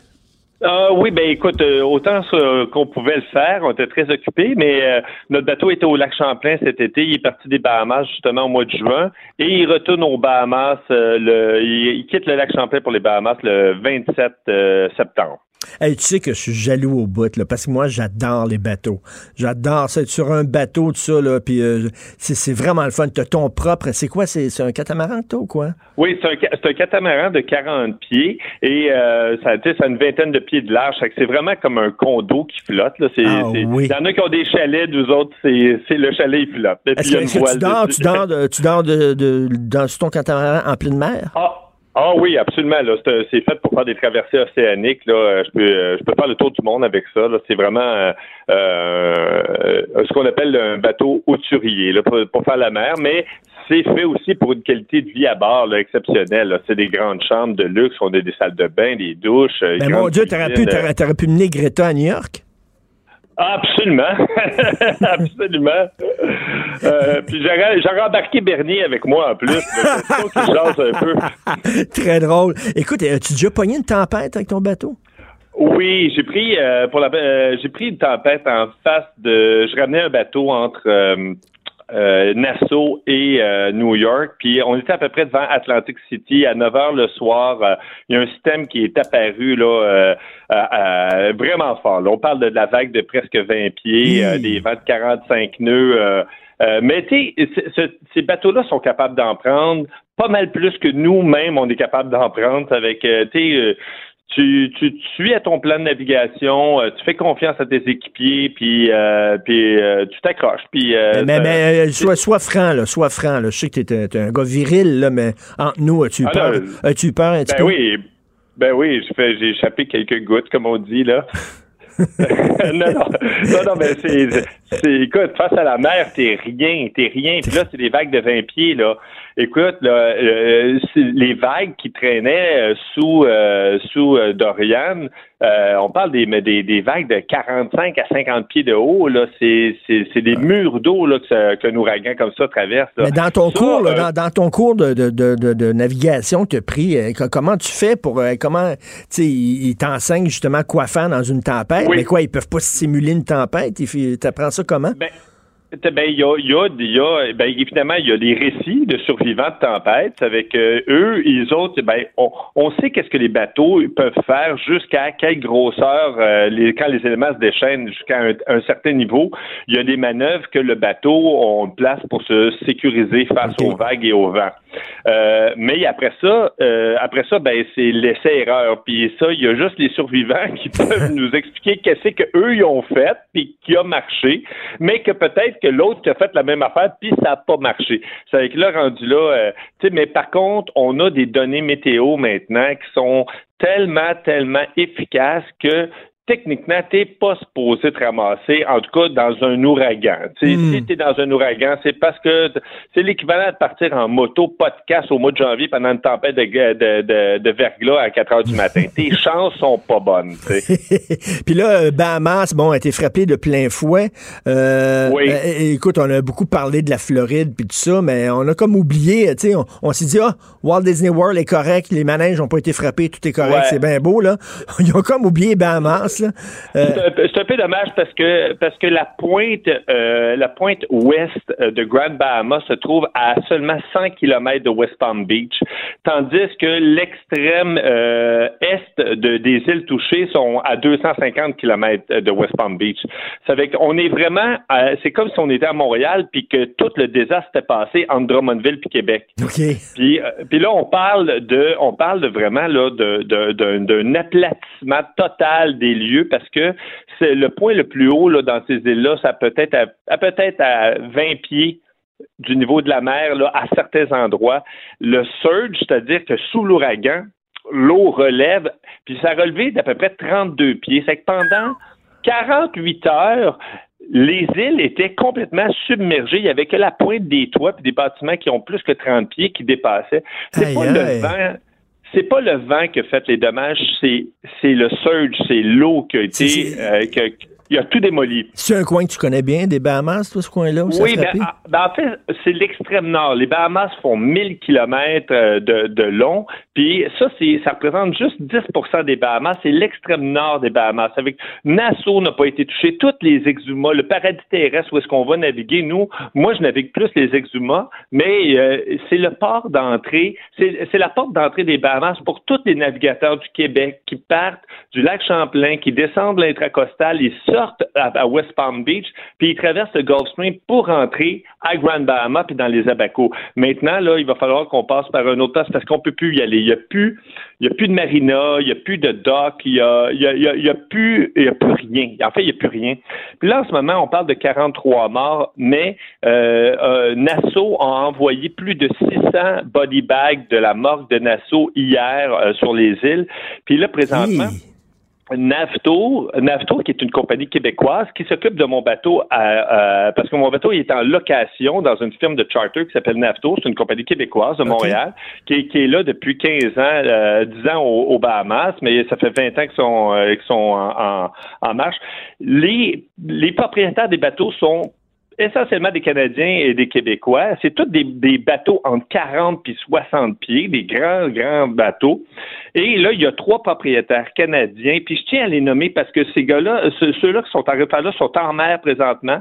Ah oui, ben écoute, euh, autant ça, qu'on pouvait le faire, on était très occupés, mais euh, notre bateau était au lac Champlain cet été. Il est parti des Bahamas justement au mois de juin et il retourne aux Bahamas. euh, le, il, quitte le lac Champlain pour les Bahamas le 27 euh, septembre. Hey, tu sais que je suis jaloux au bout, là, parce que moi, j'adore les bateaux. J'adore ça, être sur un bateau, tout ça, là, puis euh, c'est vraiment le fun. T'as ton propre, c'est quoi, c'est un catamaran, toi, ou quoi? Oui, c'est un, catamaran de 40 pieds et euh, ça, a une vingtaine de pieds de large. C'est vraiment comme un condo qui flotte. Là. Ah oui. Il y en a qui ont des chalets, nous autres, c'est, le chalet, il flotte. Est-ce que, que tu dors, tu dors, de- tu dors de, de- dans, ton catamaran en pleine mer? Ah, ah oui, absolument. Là, c'est, c'est fait pour faire des traversées océaniques. Là, Euh, je peux, euh, je peux faire le tour du monde avec ça. Là. C'est vraiment euh, ce qu'on appelle un bateau hauturier là, pour, pour faire la mer, mais c'est fait aussi pour une qualité de vie à bord là, exceptionnelle. là. C'est des grandes chambres de luxe, on a des salles de bain, des douches. Mais une mon Dieu, t'aurais pu, t'aurais, t'aurais pu mener Greta à New York? Absolument. Absolument. Euh, puis j'aurais, embarqué Bernier avec moi en plus. un peu. Très drôle. Écoute, as-tu déjà pogné une tempête avec ton bateau? Oui, j'ai pris euh, pour la euh, j'ai pris une tempête en face de je ramenais un bateau entre euh, euh, Nassau et euh, New York, puis on était à peu près devant Atlantic City à 9 heures le soir. Euh, Il y a un système qui est apparu là euh, vraiment fort. Là, on parle de, de la vague de presque 20 pieds, euh, des vents de 45 nœuds. Euh, mais tu sais, ce- ce- ces bateaux-là sont capables d'en prendre pas mal plus que nous-mêmes, on est capable d'en prendre avec, euh, tu euh, tu, tu, tu suis à ton plan de navigation, tu fais confiance à tes équipiers, puis, euh, puis euh, tu t'accroches. Puis, euh, mais mais sois, sois franc, là, sois franc. Là. Je sais que t'es, t'es un gars viril, là, mais entre nous, as-tu Ah, peur? là, As-tu eu peur un petit ben peu? oui, ben oui, j'ai échappé quelques gouttes, comme on dit là. non, non, non, non, mais c'est, écoute, face à la mer, t'es rien, t'es rien. Puis là, c'est des vagues de 20 pieds, là. Écoute, là, euh, les vagues qui traînaient euh, sous euh, sous Dorian, euh, on parle des, des des vagues de 45 à 50 pieds de haut, là. C'est, des murs d'eau là que qu'un ouragan comme ça traverse. là. Mais dans ton Ça, cours, là, dans, dans ton cours de, de, de, navigation que tu as pris, co- comment tu fais pour comment tu sais, ils ils t'enseignent justement quoi faire dans une tempête, Oui. mais quoi, ils peuvent pas simuler une tempête, apprends ça comment? Ben, Ben, il y a, il y a, il y a- ben, évidemment, il y a des récits de survivants de tempêtes avec euh, eux, ils autres, ben, on, on sait qu'est-ce que les bateaux peuvent faire jusqu'à quelle grosseur, euh, les, quand les éléments se déchaînent jusqu'à un, un certain niveau. Il y a des manœuvres que le bateau on place pour se sécuriser face aux vagues et au vent. Euh, mais après ça, euh, après ça, ben, c'est l'essai-erreur. Puis ça, il y a juste les survivants qui peuvent nous expliquer qu'est-ce que eux ils ont fait, puis qui a marché, mais que peut-être que l'autre qui a fait la même affaire, puis ça n'a pas marché. C'est avec là rendu là. euh, tu sais, mais par contre, on a des données météo maintenant qui sont tellement, tellement efficaces que techniquement, t'es pas supposé te ramasser, en tout cas dans un ouragan. Hmm. Si t'es dans un ouragan, c'est parce que c'est l'équivalent de partir en moto podcast au mois de janvier pendant une tempête de, de, de, de verglas à 4 heures du matin. Tes chances sont pas bonnes. Puis là, euh, Bahamas, bon, a été frappé de plein fouet. Euh, Oui. euh, écoute, on a beaucoup parlé de la Floride puis tout ça, mais on a comme oublié, tu sais, on, on s'est dit, ah, Walt Disney World est correct, les manèges n'ont pas été frappés, tout est correct, Ouais. c'est bien beau, là. Ils ont comme oublié Bahamas, Euh, C'est un peu- dommage parce que parce que la pointe euh, la pointe ouest euh, de Grand Bahama se trouve à seulement 100 km de West Palm Beach, tandis que l'extrême euh, est de, des îles touchées sont à 250 km de West Palm Beach. Ça fait qu'on est vraiment c'est comme si on était à Montréal puis que tout le désastre était passé entre Drummondville puis Québec. Puis, puis là, on parle de, on parle de vraiment là de, de- d'un, d'un aplatissement total des lieux parce que c'est le point le plus haut là, dans ces îles-là, ça peut être à, à peut-être à 20 pieds du niveau de la mer là, à certains endroits. Le surge, c'est-à-dire que sous l'ouragan, l'eau relève, puis ça a relevé d'à peu près 32 pieds. C'est que pendant 48 heures, les îles étaient complètement submergées. Il n'y avait que la pointe des toits puis des bâtiments qui ont plus que 30 pieds qui dépassaient. C'est pas le vent. C'est pas le vent qui a fait les dommages, c'est c'est le surge, c'est l'eau qui a été euh, qui a- il a tout démoli. c'est un coin que tu connais bien, des Bahamas, toi, ce coin-là, Oui, ben, ah, ben, en fait, c'est l'extrême nord. Les Bahamas font 1000 kilomètres euh, de, de long, puis ça, ça représente juste 10% des Bahamas. C'est l'extrême nord des Bahamas. Avec Nassau n'a pas été touché, toutes les exumas, le paradis terrestre où est-ce qu'on va naviguer. Nous, moi, je navigue plus les exumas, mais euh, c'est le port d'entrée, c'est, la porte d'entrée des Bahamas pour tous les navigateurs du Québec qui partent du lac Champlain, qui descendent l'intracostal, ils sortent à, West Palm Beach, puis ils traversent le Gulf Stream pour rentrer à Grand Bahama puis dans les Abacos. Maintenant, là, il va falloir qu'on passe par un autre poste parce qu'on peut plus y aller. Il y a plus, il y a plus de marina, il y a plus de dock, il y a, y a, il y a, plus, il y a plus rien. En fait, il y a plus rien. Puis là, en ce moment, on parle de 43 morts, mais euh, euh, Nassau a envoyé plus de 600 body bags de la morgue de Nassau hier euh, sur les îles. Puis là, présentement. Navto, Navto, qui est une compagnie québécoise qui s'occupe de mon bateau, à- parce que mon bateau il est en location dans une firme de charter qui s'appelle Navto, c'est une compagnie québécoise de Montréal, qui, est- qui est là depuis 15 ans, euh, 10 ans aux, aux Bahamas, mais ça fait 20 ans qu'ils sont, euh, sont en, en- en marche. Les, les propriétaires des bateaux sont essentiellement des Canadiens et des Québécois. C'est tous des, bateaux entre 40 puis 60 pieds, des grands, grands bateaux. Et là, il y a trois propriétaires canadiens, puis je tiens à les nommer parce que ces gars-là, ceux- ceux-là qui sont en repas-là sont en mer présentement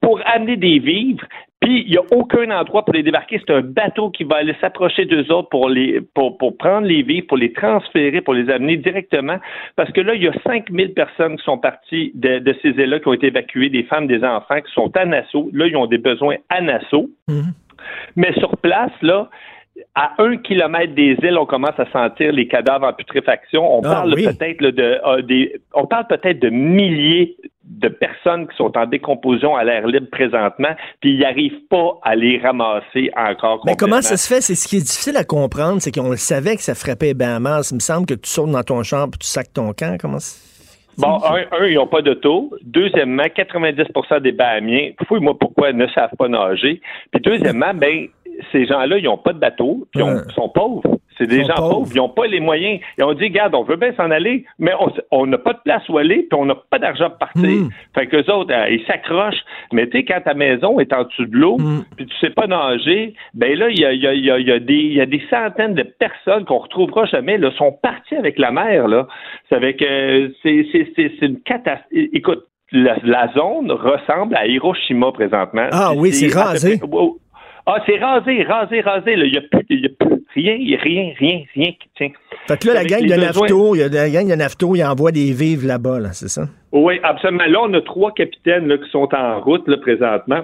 pour amener des vivres. Puis il n'y a aucun endroit pour les débarquer. C'est un bateau qui va aller s'approcher d'eux autres pour les pour, pour prendre les vivres, pour les transférer, pour les amener directement. Parce que là, il y a 5000 personnes qui sont parties de, de ces îles-là, qui ont été évacuées, des femmes, des enfants, qui sont à Nassau. Là, ils ont des besoins à Nassau. Mais sur place, là, à un kilomètre des îles, on commence à sentir les cadavres en putréfaction. On Ah, parle oui. peut-être de euh, des, on parle peut-être de milliers de personnes qui sont en décomposition à l'air libre présentement, puis ils n'arrivent pas à les ramasser encore. Mais comment ça se fait? C'est ce qui est difficile à comprendre, c'est qu'on le savait que ça frappait les Bahamas. Il me semble que tu sautes dans ton champ et tu sacs ton camp. Comment ça- Bon, un, un, ils n'ont pas d'auto. Deuxièmement, 90% des Bahamiens, fouille-moi pourquoi, ne savent pas nager. Puis deuxièmement, ben, ces gens-là, ils n'ont pas de bateau, puis ils Ouais. sont pauvres. C'est des gens pauvres. pauvres, ils n'ont pas les moyens. Et on dit, regarde, on veut bien s'en aller, mais on n'a pas de place où aller, puis on n'a pas d'argent pour partir. Mm. Fait qu'eux autres, euh, ils s'accrochent. Mais tu sais, quand ta maison est en dessous de l'eau, Mm. puis tu sais pas nager, ben là, il y a, y a- y a- il y a des- y a des centaines de personnes qu'on retrouvera jamais, là, sont parties avec la mer, là. C'est avec, euh, c'est c'est- c'est- c'est une catastrophe. Écoute, la, la zone ressemble à Hiroshima présentement. Ah oui, c'est peu rasé. Ah, c'est rasé, rasé, rasé. Il n'y a, plus- y a plus rien, rien, rien, rien qui tient. Fait que là, la gang de Nafto, il y a la gang de Nafto, il envoie des vivres là-bas, là, c'est ça? Oui, absolument. Là, on a trois capitaines là, qui sont en route là, présentement.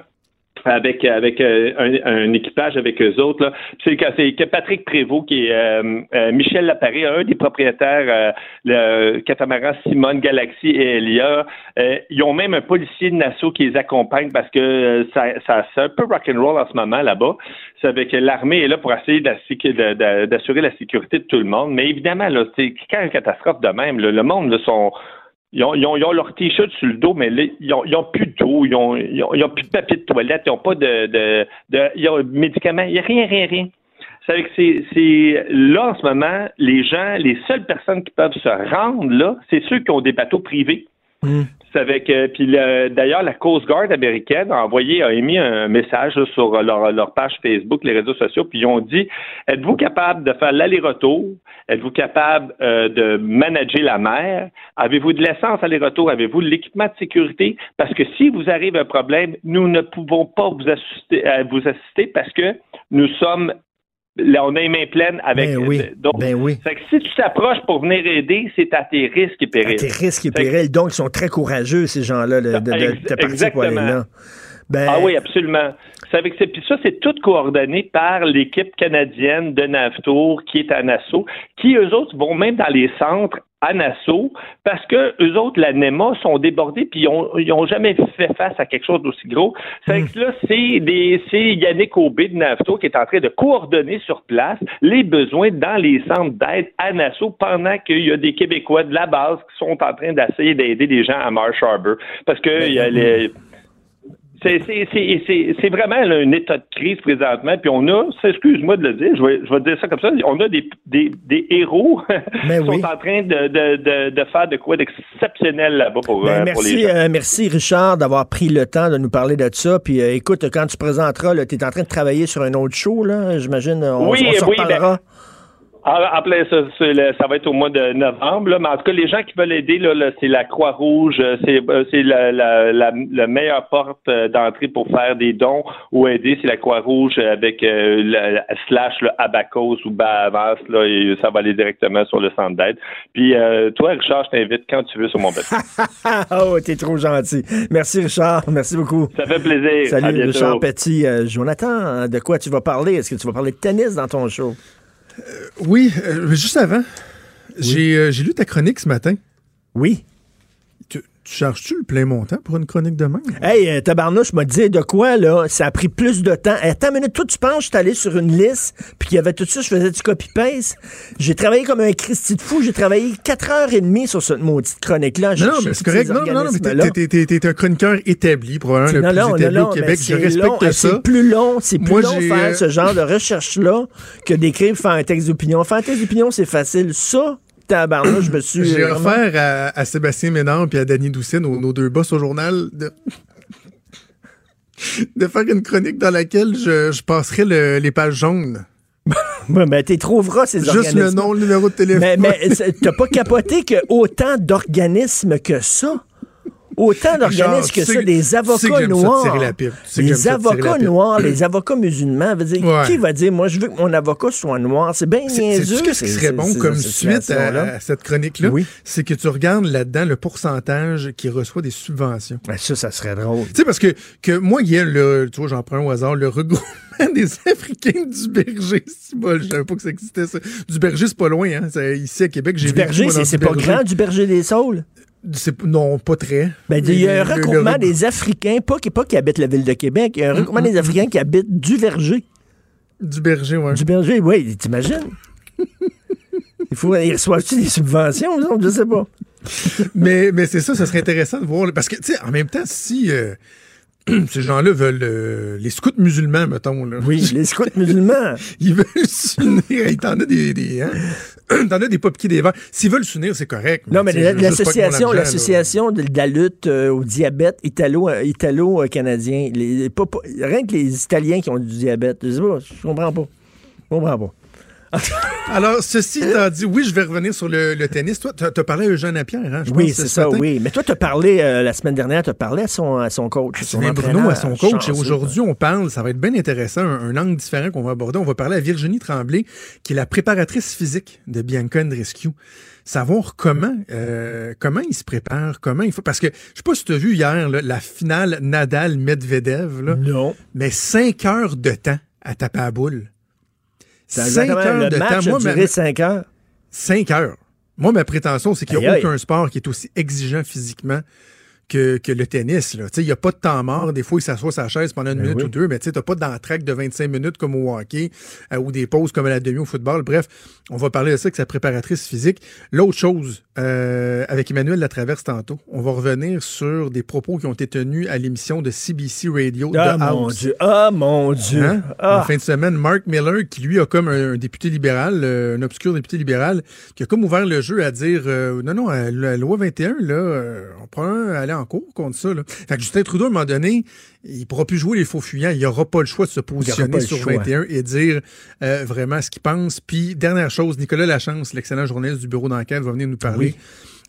Avec, avec euh, un, un équipage avec eux autres. là. C'est c'est que Patrick Prévost, qui est euh, euh, Michel Laparé, un des propriétaires, euh, le catamaran Simone, Galaxy et Elia. Euh, ils ont même un policier de Nassau qui les accompagne parce que euh, ça, ça, c'est un peu rock'n'roll en ce moment là-bas. C'est avec l'armée est là pour essayer d'assurer la sécurité de tout le monde. Mais évidemment, là, c'est- quand une catastrophe de même, là, le monde là, sont Ils ont, leur t-shirt sur le dos, mais ils n'ont plus d'eau, ils ont, ils, ont, ils ont plus de papier de toilette, ils n'ont pas de, de, ils ont médicaments, il n'y a rien, rien, rien. C'est c'est, c'est là en ce moment, les gens, les seules personnes qui peuvent se rendre là, c'est ceux qui ont des bateaux privés. Puis le- d'ailleurs la Coast Guard américaine a envoyé a émis un message sur leur, page Facebook, les réseaux sociaux, puis ils ont dit êtes-vous capable de faire l'aller-retour? Êtes-vous capable euh, de manager la mer? Avez-vous de l'essence aller-retour? Avez-vous de l'équipement de sécurité? Parce que si vous arrive un problème, nous ne pouvons pas vous assister, vous assister parce que nous sommes Là, on a les mains pleines avec. Ben oui, donc, ben oui. fait que si tu t'approches pour venir aider, c'est à tes risques et périls. Tes risques et périls. Donc, ils sont très courageux, ces gens-là, de, de, de, partir pour aller là. Ben, Ah oui, absolument. Avec. Puis ça, c'est tout coordonné par l'équipe canadienne de Navtour qui est à Nassau, qui eux autres vont même dans les centres à Nassau parce que eux autres, la NEMA, sont débordés puis ils ont, ils ont jamais fait face à quelque chose d'aussi gros. C'est Hmm. que là, c'est des, c'est Yannick Aubé de Navtour qui est en train de coordonner sur place les besoins dans les centres d'aide à Nassau pendant qu'il y a des Québécois de la base qui sont en train d'essayer d'aider les gens à Marsh Harbor. Parce que il y a les, c'est, c'est, c'est, c'est, c'est vraiment là, un état de crise présentement. Puis on a, excuse-moi de le dire, je vais, je vais dire ça comme ça, on a des, des, des héros qui sont en train de, de, de, de faire de quoi d'exceptionnel là-bas pour, Ben, euh, pour les merci, gens. euh, merci Richard d'avoir pris le temps de nous parler de ça. Puis euh, écoute, quand tu présenteras, tu es en train de travailler sur un autre show, là, j'imagine. On, Oui, on oui, en plein, ça, ça va être au mois de novembre. Là, mais en tout cas, les gens qui veulent aider, là, là, c'est la Croix-Rouge. euh, C'est, euh, c'est la, la, la, la meilleure porte euh, d'entrée pour faire des dons ou aider. C'est la Croix-Rouge avec euh, la, slash le Abacos ou Bahavas. Là, et ça va aller directement sur le centre d'aide. Puis euh, toi, Richard, je t'invite quand tu veux sur mon bateau. oh, t'es trop gentil. Merci Richard, merci beaucoup. ça fait plaisir. Salut. Richard Petit. Euh, Jonathan, de quoi tu vas parler? Est-ce que tu vas parler de tennis dans ton show? Oui, euh, juste avant, j'ai euh, j'ai lu ta chronique ce matin. Oui. Tu, tu charges-tu le plein montant pour une chronique de même? Hey, euh, tabarnouche m'a dit de quoi, là? Ça a pris plus de temps. Hey, attends une minute, toi, tu penses que je suis allé sur une liste, puis qu'il y avait tout ça, je faisais du copy-paste? J'ai travaillé comme un Christy de fou. J'ai travaillé 4 heures et demie sur cette maudite chronique-là. Non, non, mais c'est correct. Non, non, non, mais t'es- t'es- t'es t'es un chroniqueur établi, probablement le Non, plus non, établi non, au Québec. Je respecte long. Hey, ça. C'est plus long, c'est plus Moi, long faire euh, ce genre de recherche-là que d'écrire faire un texte d'opinion. Faire un texte d'opinion, c'est facile. Ça, tabarnouche, je me suis. J'ai euh, vraiment- offert à, à Sébastien Ménard et à Danny Doucet, nos, nos deux boss au journal, de, de faire une chronique dans laquelle je, je passerai le- les pages jaunes. Mais t'y trouveras ces Juste organismes. le nom, le numéro de téléphone. Mais, mais t'as pas capoté que autant d'organismes que ça? Autant d'organismes que ça, des que avocats ça noirs. la pipe. Les avocats noirs, les avocats musulmans. veut dire, Ouais. Qui va dire, moi, je veux que mon avocat soit noir? C'est bien C'est niaiseux. ce qui serait bon comme suite à, cette chronique-là? Oui. C'est que tu regardes là-dedans le pourcentage qui reçoit des subventions. Ben, ça, ça serait drôle. Tu sais, parce que, que moi, il y a le, tu vois, j'en prends un au hasard, le regroupement des Africains du berger. C'est bol, je savais pas que ça existait, ça. Du berger, c'est pas loin, hein. C'est Ici, à Québec, j'ai Du berger, c'est c'est pas grand, du berger des saules? Non, pas très. Ben, il y a un regroupement le- des Africains, pas qui, pas qui habitent la ville de Québec, il y a un regroupement des Africains qui habitent du verger. Du berger, ouais. Du berger, oui, t'imagines? Il faut, ils reçoivent-tu des subventions, autres? Je sais pas. mais mais c'est ça, ça serait intéressant de voir. Parce que, tu sais, en même temps, si euh, ces gens-là veulent euh, les scouts musulmans, mettons. Là. Oui, les scouts musulmans. Ils veulent s'unir. Hey, T'en des. des hein? T'en as des pas piqués des verres. S'ils veulent s'unir, c'est correct. Non, mais l'association, l'association de, de la lutte euh, au diabète italo, euh, italo-canadien, les, rien que les Italiens qui ont du diabète, je sais pas, je comprends pas. Je comprends pas. Alors, ceci étant dit, oui, je vais revenir sur le, le tennis. Toi, t'as as parlé à Eugène Lapierre, hein? je Oui, c'est ce ça, matin. oui. Mais toi, tu as parlé, euh, la semaine dernière, tu as parlé à son, à son coach. son Sylvain entraîneur, Bruno à son coach. Et aujourd'hui, on parle, ça va être bien intéressant, un, un angle différent qu'on va aborder. On va parler à Virginie Tremblay, qui est la préparatrice physique de Bianca Andreescu. Savoir comment, euh, comment il se prépare, comment il faut. Parce que je sais pas si tu as vu hier là, la finale Nadal-Medvedev. là. Non. Mais cinq heures de temps à taper à boule. Ça Cinq heures le de match temps. a Moi, duré cinq heures. Cinq heures. Moi, ma prétention, c'est qu'il n'y a aucun sport qui est aussi exigeant physiquement que, que le tennis. Il n'y a pas de temps mort. Des fois, il s'assoit sa chaise pendant une Ben minute oui. ou deux, mais tu n'as pas d'entraque de 25 minutes comme au hockey euh, ou des pauses comme à la demi au football. Bref, on va parler de ça avec sa préparatrice physique. L'autre chose, euh, avec Emmanuel Latraverse tantôt, on va revenir sur des propos qui ont été tenus à l'émission de CBC Radio Ah, de mon House. Dieu. Ah, mon Dieu. Hein? Ah. En fin de semaine, Mark Miller, qui lui a comme un, un député libéral, euh, un obscur député libéral, qui a comme ouvert le jeu à dire euh, non, non, euh, la loi 21, là, euh, on pourra aller en cours contre ça. Là. Fait que Justin Trudeau, à un moment donné, il pourra plus jouer les faux fuyants. Il n'aura pas le choix de se positionner sur choix. 21 et dire euh, vraiment ce qu'il pense. Puis, dernière chose, Nicolas Lachance, l'excellent journaliste du bureau d'enquête, va venir nous parler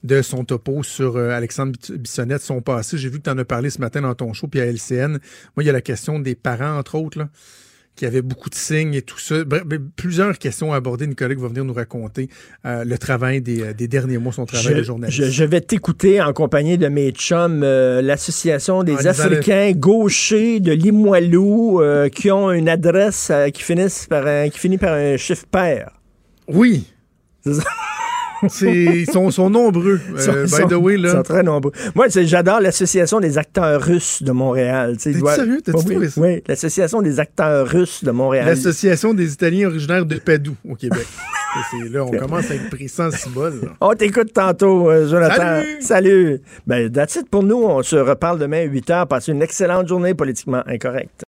de son topo sur euh, Alexandre Bis- Bissonnette, son passé. J'ai vu que tu en as parlé ce matin dans ton show, puis à LCN. Moi, il y a la question des parents, entre autres, là, qui avaient beaucoup de signes et tout ça. Bref, plusieurs questions à aborder. Nicolas qui va venir nous raconter euh, le travail des, euh, des derniers mois, son travail Je, de journaliste. je- je vais t'écouter en compagnie de mes chums, euh, l'Association des lisant Africains gauchers de Limoilou euh, qui ont une adresse qui, finissent par un- qui finit par un chiffre pair. Oui. Ils sont, sont nombreux. Ils sont- Euh, ils by the way, ils là. sont très nombreux. Moi, j'adore l'Association des acteurs russes de Montréal. Doit- sérieux? T'as-tu oui, trouvé ça? oui, l'Association des acteurs russes de Montréal. L'Association des Italiens originaires de Padoue, au Québec. Là, on commence à être pris sans cibole. On t'écoute tantôt, euh, Jonathan. Salut! Salut. Ben, that's it pour nous. On se reparle demain à 8 h. Passez une excellente journée politiquement incorrecte.